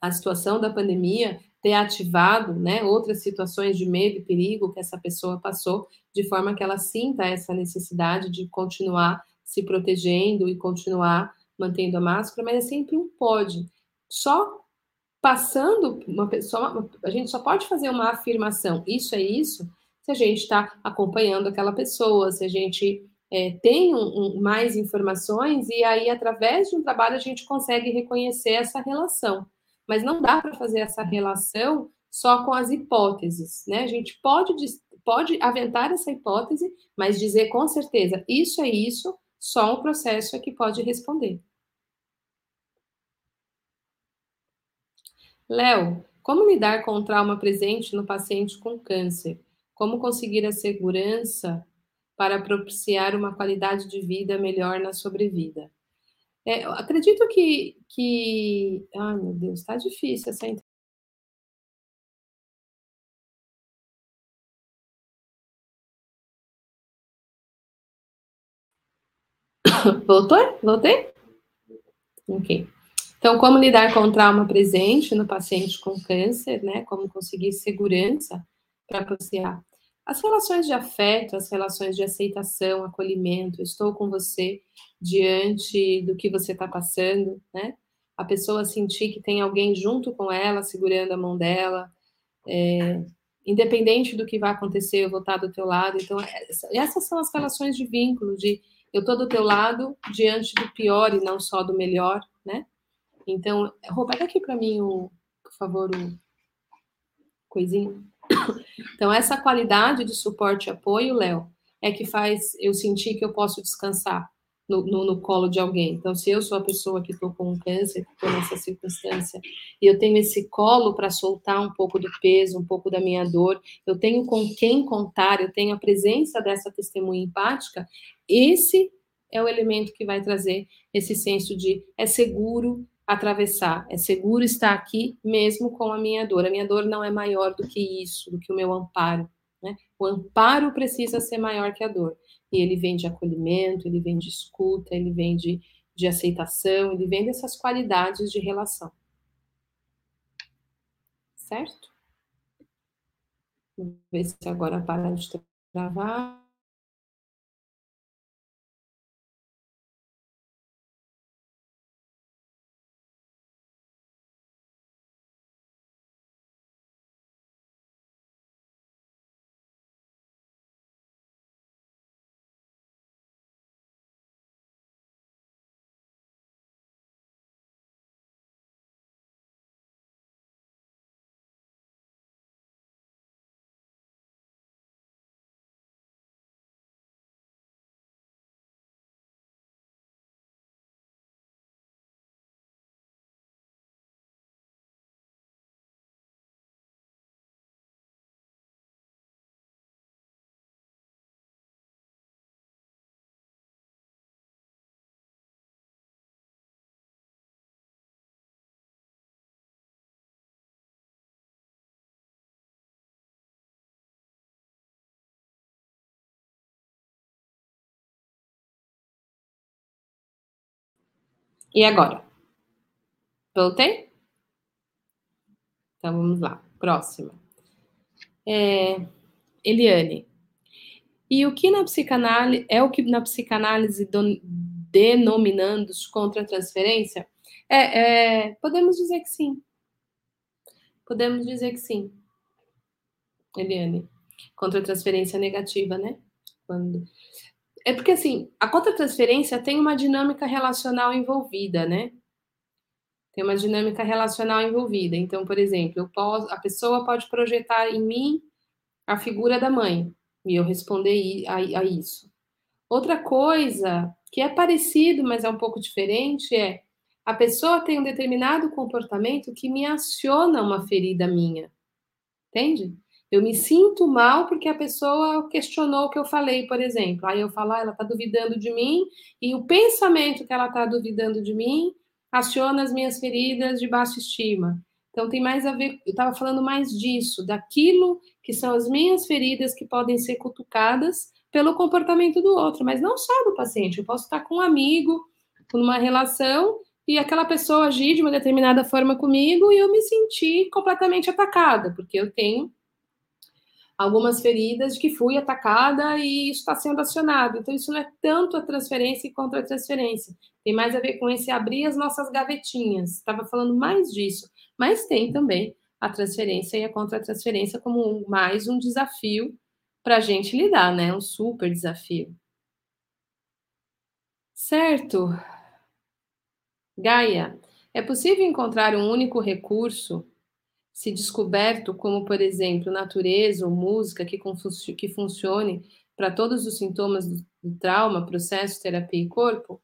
a situação da pandemia ter ativado né, outras situações de medo e perigo que essa pessoa passou, de forma que ela sinta essa necessidade de continuar se protegendo e continuar mantendo a máscara, mas é sempre um pode. Só passando uma pessoa, a gente só pode fazer uma afirmação, isso é isso, se a gente está acompanhando aquela pessoa, se a gente é, tem um, um, mais informações e aí, através de um trabalho, a gente consegue reconhecer essa relação mas não dá para fazer essa relação só com as hipóteses, né? A gente pode, pode aventar essa hipótese, mas dizer com certeza isso é isso, só um processo é que pode responder. Léo, como lidar com o trauma presente no paciente com câncer? Como conseguir a segurança para propiciar uma qualidade de vida melhor na sobrevida? É, acredito que, que. Ai, meu Deus, está difícil essa Voltou? Voltei? Ok. Então, como lidar com o trauma presente no paciente com câncer, né? Como conseguir segurança para apreciar as relações de afeto, as relações de aceitação, acolhimento. Estou com você diante do que você está passando, né? A pessoa sentir que tem alguém junto com ela, segurando a mão dela, é, independente do que vai acontecer, eu vou estar do teu lado. Então, essas são as relações de vínculo, de eu estou do teu lado diante do pior e não só do melhor, né? Então, Rô, pega aqui para mim, o, por favor, o coisinho. Então, essa qualidade de suporte e apoio, Léo, é que faz eu sentir que eu posso descansar no, no, no colo de alguém. Então, se eu sou a pessoa que estou com um câncer, que estou nessa circunstância, e eu tenho esse colo para soltar um pouco do peso, um pouco da minha dor, eu tenho com quem contar, eu tenho a presença dessa testemunha empática, esse é o elemento que vai trazer esse senso de é seguro atravessar, é seguro estar aqui mesmo com a minha dor. A minha dor não é maior do que isso, do que o meu amparo. Né? O amparo precisa ser maior que a dor. E ele vem de acolhimento, ele vem de escuta, ele vem de, de aceitação, ele vem dessas qualidades de relação. Certo? Vou ver se agora para de travar. E agora? Voltei? Então vamos lá. Próxima. É, Eliane. E o que na psicanálise é o que na psicanálise do, denominando contra transferência? É, é, podemos dizer que sim. Podemos dizer que sim. Eliane. Contra transferência negativa, né? Quando é porque, assim, a contra-transferência tem uma dinâmica relacional envolvida, né? Tem uma dinâmica relacional envolvida. Então, por exemplo, posso, a pessoa pode projetar em mim a figura da mãe, e eu responder a, a isso. Outra coisa que é parecido, mas é um pouco diferente, é a pessoa tem um determinado comportamento que me aciona uma ferida minha. Entende? Eu me sinto mal porque a pessoa questionou o que eu falei, por exemplo. Aí eu falo, ah, ela está duvidando de mim, e o pensamento que ela está duvidando de mim aciona as minhas feridas de baixa estima. Então tem mais a ver, eu estava falando mais disso, daquilo que são as minhas feridas que podem ser cutucadas pelo comportamento do outro, mas não só do paciente. Eu posso estar com um amigo, numa relação, e aquela pessoa agir de uma determinada forma comigo e eu me sentir completamente atacada, porque eu tenho algumas feridas de que fui atacada e isso está sendo acionado. Então, isso não é tanto a transferência e contra-transferência. Tem mais a ver com esse abrir as nossas gavetinhas. Estava falando mais disso. Mas tem também a transferência e a contra-transferência como mais um desafio para a gente lidar, né? Um super desafio. Certo. Gaia, é possível encontrar um único recurso se descoberto como, por exemplo, natureza ou música que, que funcione para todos os sintomas do, trauma, processo, terapia e corpo?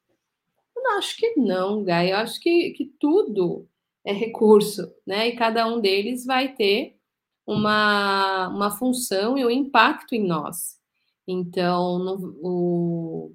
Eu acho que não, Gai. Eu acho que, que tudo é recurso, né? E cada um deles vai ter uma, uma função e um impacto em nós. Então, no, o,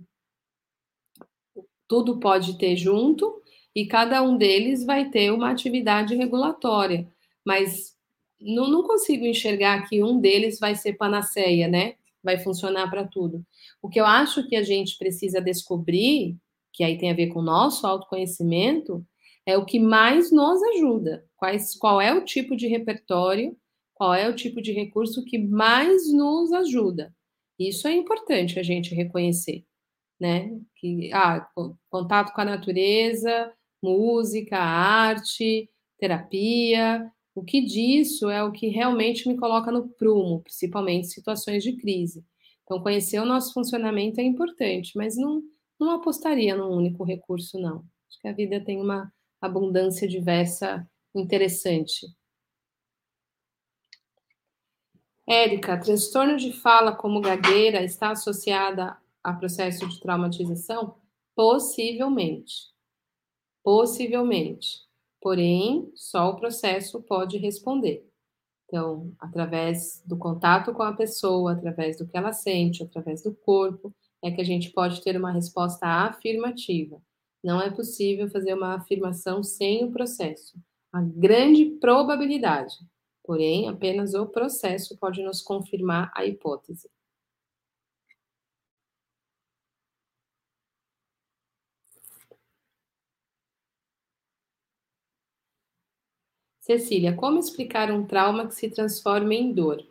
tudo pode ter junto e cada um deles vai ter uma atividade regulatória, mas não, não consigo enxergar que um deles vai ser panaceia, né? Vai funcionar para tudo. O que eu acho que a gente precisa descobrir, que aí tem a ver com o nosso autoconhecimento, é o que mais nos ajuda. Quais, qual é o tipo de repertório, qual é o tipo de recurso que mais nos ajuda. Isso é importante a gente reconhecer, né? Que ah, contato com a natureza, música, arte, terapia, o que disso é o que realmente me coloca no prumo, principalmente em situações de crise. Então, conhecer o nosso funcionamento é importante, mas não, não apostaria num único recurso, não. Acho que a vida tem uma abundância diversa interessante. Érica, transtorno de fala como gagueira está associada a processo de traumatização? Possivelmente. Possivelmente. Porém, só o processo pode responder. Então, através do contato com a pessoa, através do que ela sente, através do corpo, é que a gente pode ter uma resposta afirmativa. Não é possível fazer uma afirmação sem o processo. A grande probabilidade, porém, apenas o processo pode nos confirmar a hipótese. Cecília, como explicar um trauma que se transforma em dor?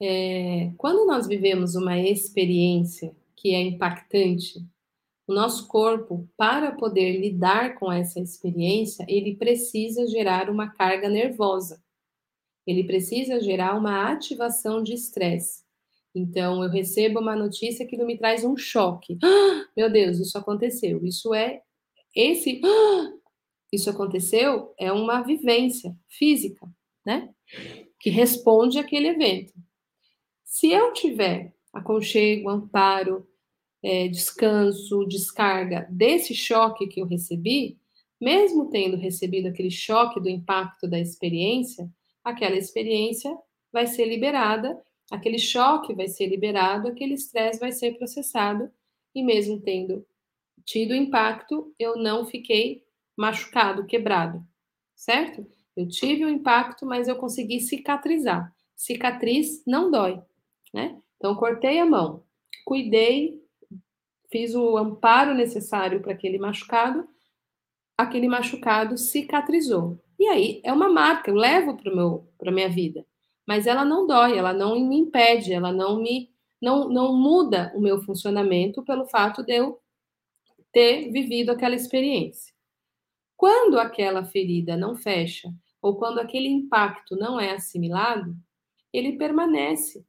É, quando nós vivemos uma experiência que é impactante, o nosso corpo, para poder lidar com essa experiência, ele precisa gerar uma carga nervosa. Ele precisa gerar uma ativação de estresse. Então, eu recebo uma notícia que me traz um choque. Ah, meu Deus, isso aconteceu. Isso é esse ah, isso aconteceu é uma vivência física, né? Que responde àquele evento. Se eu tiver aconchego, amparo, é, descanso, descarga desse choque que eu recebi, mesmo tendo recebido aquele choque do impacto da experiência, aquela experiência vai ser liberada, aquele choque vai ser liberado, aquele estresse vai ser processado, e mesmo tendo tido impacto, eu não fiquei machucado, quebrado, certo? Eu tive um impacto, mas eu consegui cicatrizar. Cicatriz não dói, né? Então, cortei a mão, cuidei, fiz o amparo necessário para aquele machucado, aquele machucado cicatrizou. E aí é uma marca, eu levo para a minha vida. Mas ela não dói, ela não me impede, ela não me não, não muda o meu funcionamento pelo fato de eu ter vivido aquela experiência. Quando aquela ferida não fecha, ou quando aquele impacto não é assimilado, ele permanece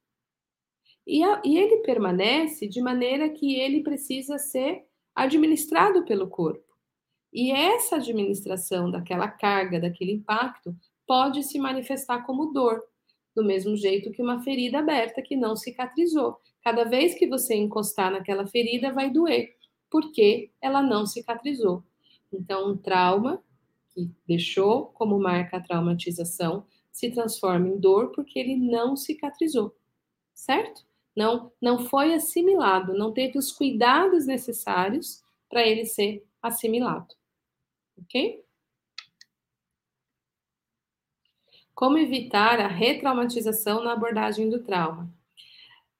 e, a, e ele permanece de maneira que ele precisa ser administrado pelo corpo. E essa administração daquela carga, daquele impacto, pode se manifestar como dor, do mesmo jeito que uma ferida aberta que não cicatrizou. Cada vez que você encostar naquela ferida, vai doer, porque ela não cicatrizou. Então, um trauma que deixou como marca a traumatização se transforma em dor porque ele não cicatrizou, certo? não, não foi assimilado, não teve os cuidados necessários para ele ser assimilado. Ok? Como evitar a retraumatização na abordagem do trauma?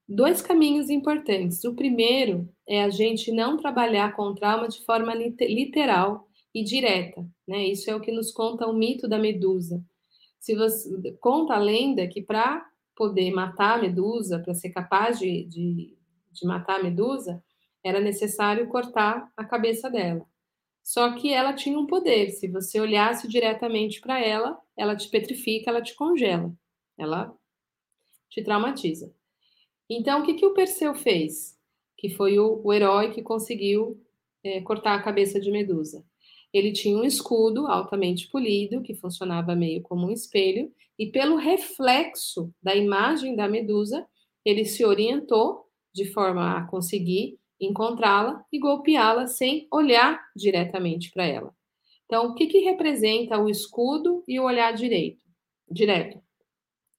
Dois caminhos importantes. O primeiro é a gente não trabalhar com trauma de forma literal e direta. Né? Isso é o que nos conta o mito da medusa. Se você conta a lenda que para poder matar a medusa, para ser capaz de, de, de matar a medusa, era necessário cortar a cabeça dela. Só que ela tinha um poder. Se você olhasse diretamente para ela, ela te petrifica, ela te congela, ela te traumatiza. Então, o que, que o Perseu fez? Que foi o, o herói que conseguiu é, cortar a cabeça de Medusa. Ele tinha um escudo altamente polido, que funcionava meio como um espelho, e pelo reflexo da imagem da medusa, ele se orientou de forma a conseguir encontrá-la e golpeá-la sem olhar diretamente para ela. Então, o que, que representa o escudo e o olhar direito, direto?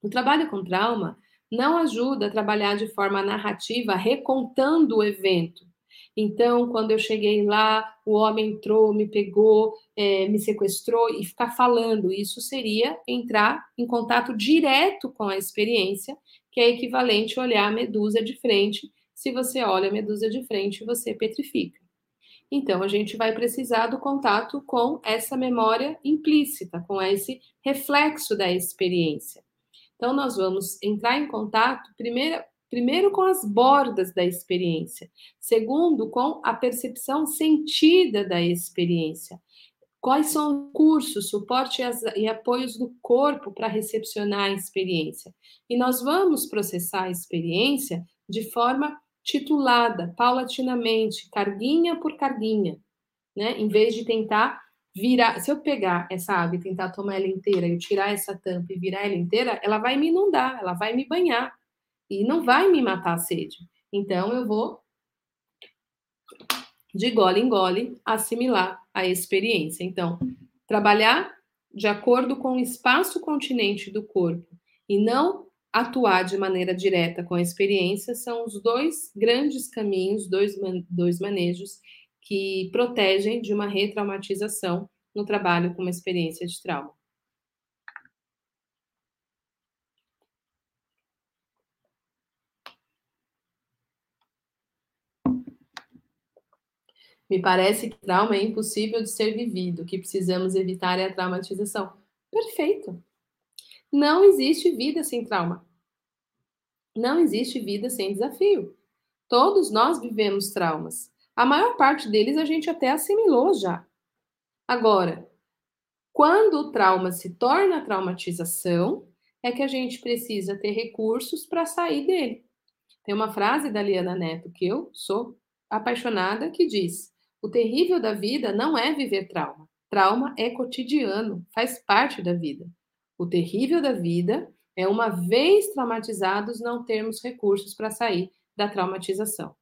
O trabalho com trauma não ajuda a trabalhar de forma narrativa, recontando o evento. Então, quando eu cheguei lá, o homem entrou, me pegou, é, me sequestrou e ficar falando. Isso seria entrar em contato direto com a experiência, que é equivalente a olhar a medusa de frente. Se você olha a medusa de frente, você petrifica. Então, a gente vai precisar do contato com essa memória implícita, com esse reflexo da experiência. Então, nós vamos entrar em contato, primeiro, primeiro com as bordas da experiência, segundo, com a percepção sentida da experiência. Quais são os cursos, suporte e apoios do corpo para recepcionar a experiência? E nós vamos processar a experiência de forma titulada, paulatinamente, carguinha por carguinha, né? Em vez de tentar virar, se eu pegar essa água e tentar tomar ela inteira, e tirar essa tampa e virar ela inteira, ela vai me inundar, ela vai me banhar e não vai me matar a sede. Então eu vou de gole em gole assimilar a experiência. Então, trabalhar de acordo com o espaço continente do corpo e não atuar de maneira direta com a experiência são os dois grandes caminhos, dois, dois manejos que protegem de uma retraumatização no trabalho com uma experiência de trauma. Me parece que trauma é impossível de ser vivido, o que precisamos evitar é a traumatização. Perfeito. Não existe vida sem trauma. Não existe vida sem desafio. Todos nós vivemos traumas. A maior parte deles a gente até assimilou já. Agora, quando o trauma se torna traumatização, é que a gente precisa ter recursos para sair dele. Tem uma frase da Liana Neto que eu sou apaixonada que diz: O terrível da vida não é viver trauma. Trauma é cotidiano, faz parte da vida. O terrível da vida é, uma vez traumatizados, não termos recursos para sair da traumatização.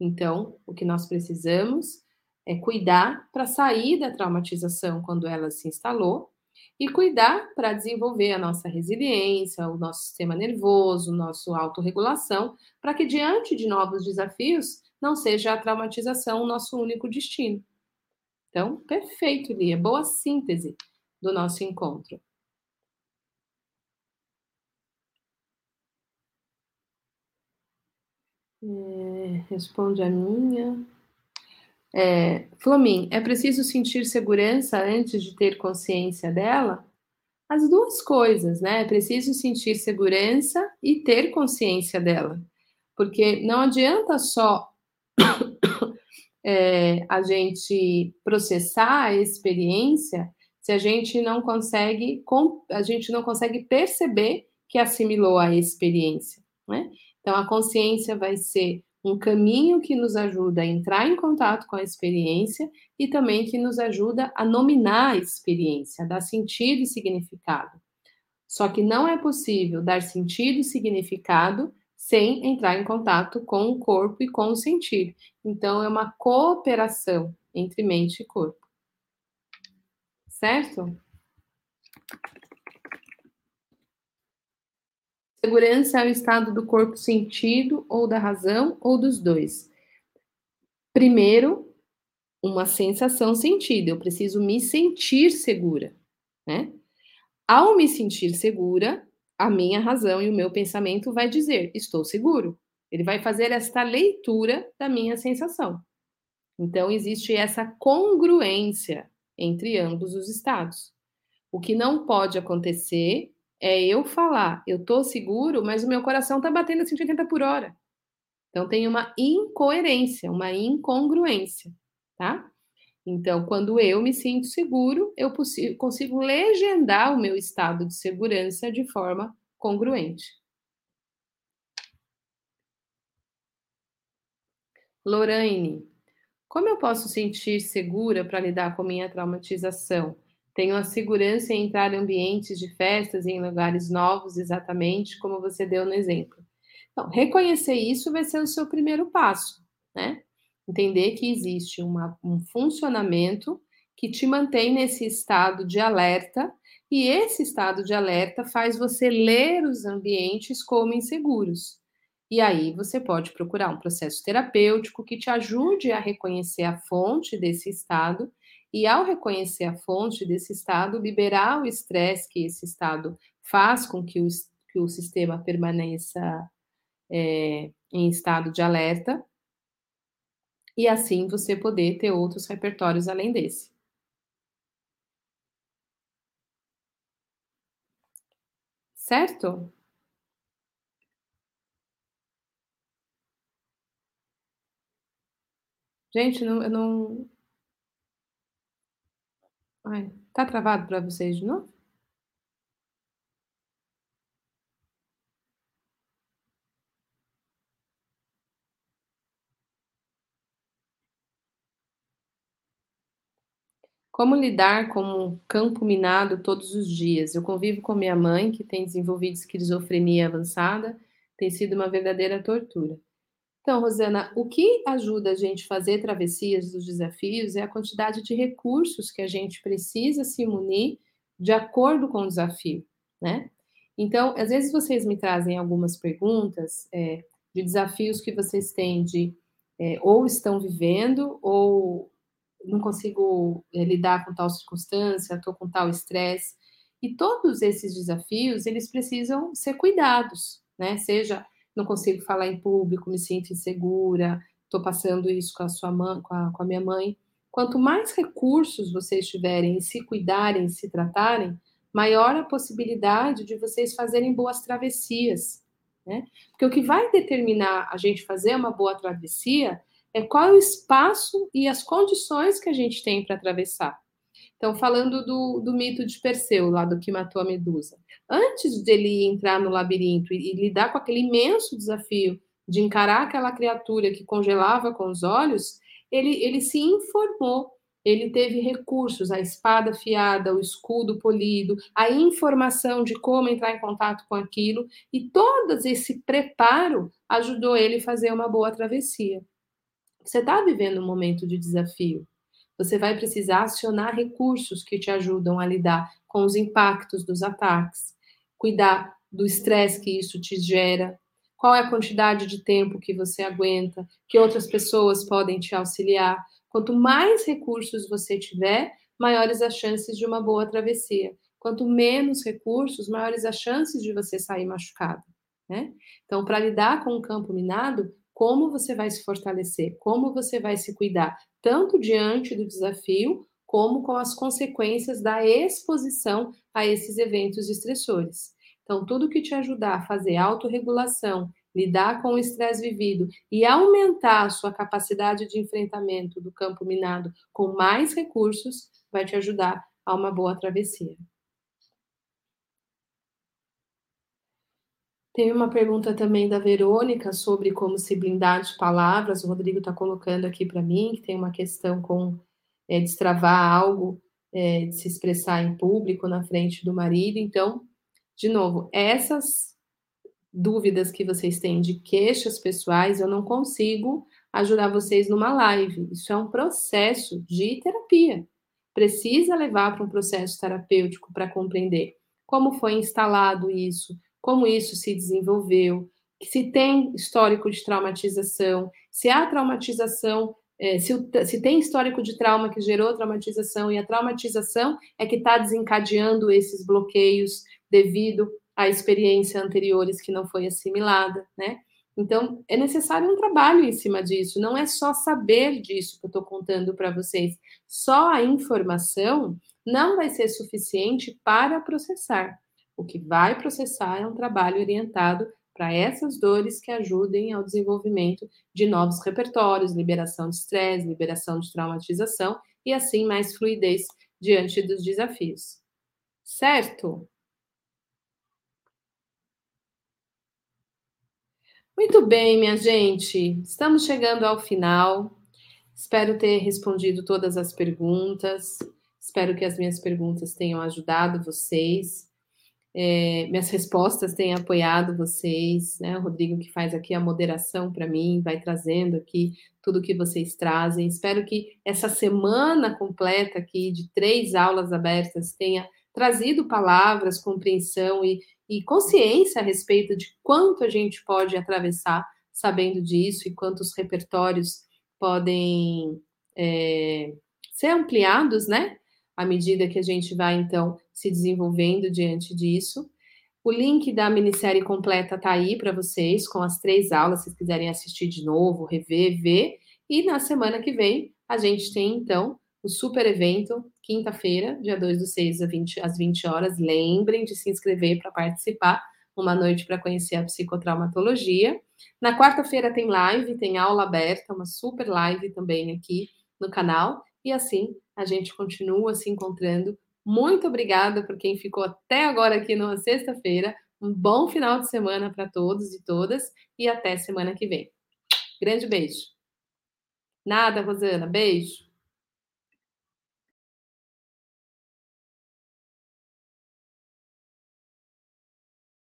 Então, o que nós precisamos é cuidar para sair da traumatização quando ela se instalou e cuidar para desenvolver a nossa resiliência, o nosso sistema nervoso, nossa autorregulação, para que diante de novos desafios não seja a traumatização o nosso único destino. Então, perfeito, Lia, boa síntese do nosso encontro. É, responde a minha. É, Flamin, é preciso sentir segurança antes de ter consciência dela? As duas coisas, né? É preciso sentir segurança e ter consciência dela. Porque não adianta só é, a gente processar a experiência se a gente não consegue, a gente não consegue perceber que assimilou a experiência, né? Então, a consciência vai ser um caminho que nos ajuda a entrar em contato com a experiência e também que nos ajuda a nominar a experiência, a dar sentido e significado. Só que não é possível dar sentido e significado sem entrar em contato com o corpo e com o sentir. Então, é uma cooperação entre mente e corpo. Certo? Segurança é o estado do corpo sentido ou da razão ou dos dois. Primeiro, uma sensação sentida. Eu preciso me sentir segura, né? Ao me sentir segura, a minha razão e o meu pensamento vai dizer: estou seguro. Ele vai fazer esta leitura da minha sensação. Então existe essa congruência entre ambos os estados. O que não pode acontecer é eu falar, eu tô seguro, mas o meu coração tá batendo a 180 por hora. Então tem uma incoerência, uma incongruência, tá? Então, quando eu me sinto seguro, eu consigo legendar o meu estado de segurança de forma congruente. Lorraine, como eu posso sentir segura para lidar com minha traumatização? Tenho a segurança em entrar em ambientes de festas e em lugares novos, exatamente como você deu no exemplo. Então, reconhecer isso vai ser o seu primeiro passo, né? Entender que existe uma, um funcionamento que te mantém nesse estado de alerta, e esse estado de alerta faz você ler os ambientes como inseguros. E aí você pode procurar um processo terapêutico que te ajude a reconhecer a fonte desse estado e ao reconhecer a fonte desse estado, liberar o estresse que esse estado faz com que o, que o sistema permaneça é, em estado de alerta e assim você poder ter outros repertórios além desse. Certo? Gente, não, eu não. Ai, tá travado para vocês de novo? Como lidar com um campo minado todos os dias? Eu convivo com minha mãe, que tem desenvolvido esquizofrenia avançada, tem sido uma verdadeira tortura. Então, Rosana, o que ajuda a gente a fazer travessias dos desafios é a quantidade de recursos que a gente precisa se munir de acordo com o desafio, né? Então, às vezes vocês me trazem algumas perguntas é, de desafios que vocês têm de é, ou estão vivendo ou não consigo é, lidar com tal circunstância, estou com tal estresse. E todos esses desafios, eles precisam ser cuidados, né? Seja não consigo falar em público, me sinto insegura, estou passando isso com a sua mãe, com a, com a minha mãe. Quanto mais recursos vocês tiverem em se cuidarem, se tratarem, maior a possibilidade de vocês fazerem boas travessias, né? Porque o que vai determinar a gente fazer uma boa travessia é qual é o espaço e as condições que a gente tem para atravessar. Então, falando do, do, mito de Perseu, lá do que matou a Medusa. Antes dele entrar no labirinto e, e lidar com aquele imenso desafio de encarar aquela criatura que congelava com os olhos, ele, ele se informou, ele teve recursos, a espada afiada, o escudo polido, a informação de como entrar em contato com aquilo, e todo esse preparo ajudou ele a fazer uma boa travessia. Você está vivendo um momento de desafio. Você vai precisar acionar recursos que te ajudam a lidar com os impactos dos ataques, cuidar do estresse que isso te gera, qual é a quantidade de tempo que você aguenta, que outras pessoas podem te auxiliar. Quanto mais recursos você tiver, maiores as chances de uma boa travessia. Quanto menos recursos, maiores as chances de você sair machucado. Né? Então, para lidar com o campo minado, como você vai se fortalecer, como você vai se cuidar, tanto diante do desafio, como com as consequências da exposição a esses eventos estressores. Então, tudo que te ajudar a fazer autorregulação, lidar com o estresse vivido e aumentar a sua capacidade de enfrentamento do campo minado com mais recursos, vai te ajudar a uma boa travessia. Tem uma pergunta também da Verônica sobre como se blindar de palavras. O Rodrigo está colocando aqui para mim que tem uma questão com é, destravar algo, é, de se expressar em público na frente do marido. Então, de novo, essas dúvidas que vocês têm de queixas pessoais, eu não consigo ajudar vocês numa live. Isso é um processo de terapia. Precisa levar para um processo terapêutico para compreender como foi instalado isso, como isso se desenvolveu, se tem histórico de traumatização, se há traumatização, é, se, se, tem histórico de trauma que gerou traumatização e a traumatização é que está desencadeando esses bloqueios devido a experiências anteriores que não foi assimilada, né? Então, é necessário um trabalho em cima disso, não é só saber disso que eu estou contando para vocês. Só a informação não vai ser suficiente para processar. O que vai processar é um trabalho orientado para essas dores que ajudem ao desenvolvimento de novos repertórios, liberação de estresse, liberação de traumatização e assim mais fluidez diante dos desafios. Certo? Muito bem, minha gente. Estamos chegando ao final. Espero ter respondido todas as perguntas. Espero que as minhas perguntas tenham ajudado vocês. É, minhas respostas têm apoiado vocês, né? O Rodrigo que faz aqui a moderação para mim, vai trazendo aqui tudo que vocês trazem. Espero que essa semana completa aqui de três aulas abertas tenha trazido palavras, compreensão e, e consciência a respeito de quanto a gente pode atravessar sabendo disso e quantos repertórios podem é, ser ampliados, né? À medida que a gente vai, então, se desenvolvendo diante disso. O link da minissérie completa tá aí para vocês, com as três aulas, se vocês quiserem assistir de novo, rever, ver. E na semana que vem, a gente tem, então, o super evento, quinta-feira, dia 2 do 6 às 20, às 20 horas. Lembrem de se inscrever para participar. Uma noite para conhecer a psicotraumatologia. Na quarta-feira tem live, tem aula aberta, uma super live também aqui no canal. E assim a gente continua se encontrando muito obrigada por quem ficou até agora aqui numa sexta-feira. Um bom final de semana para todos e todas e até semana que vem. Grande beijo. Nada, Rosana. Beijo.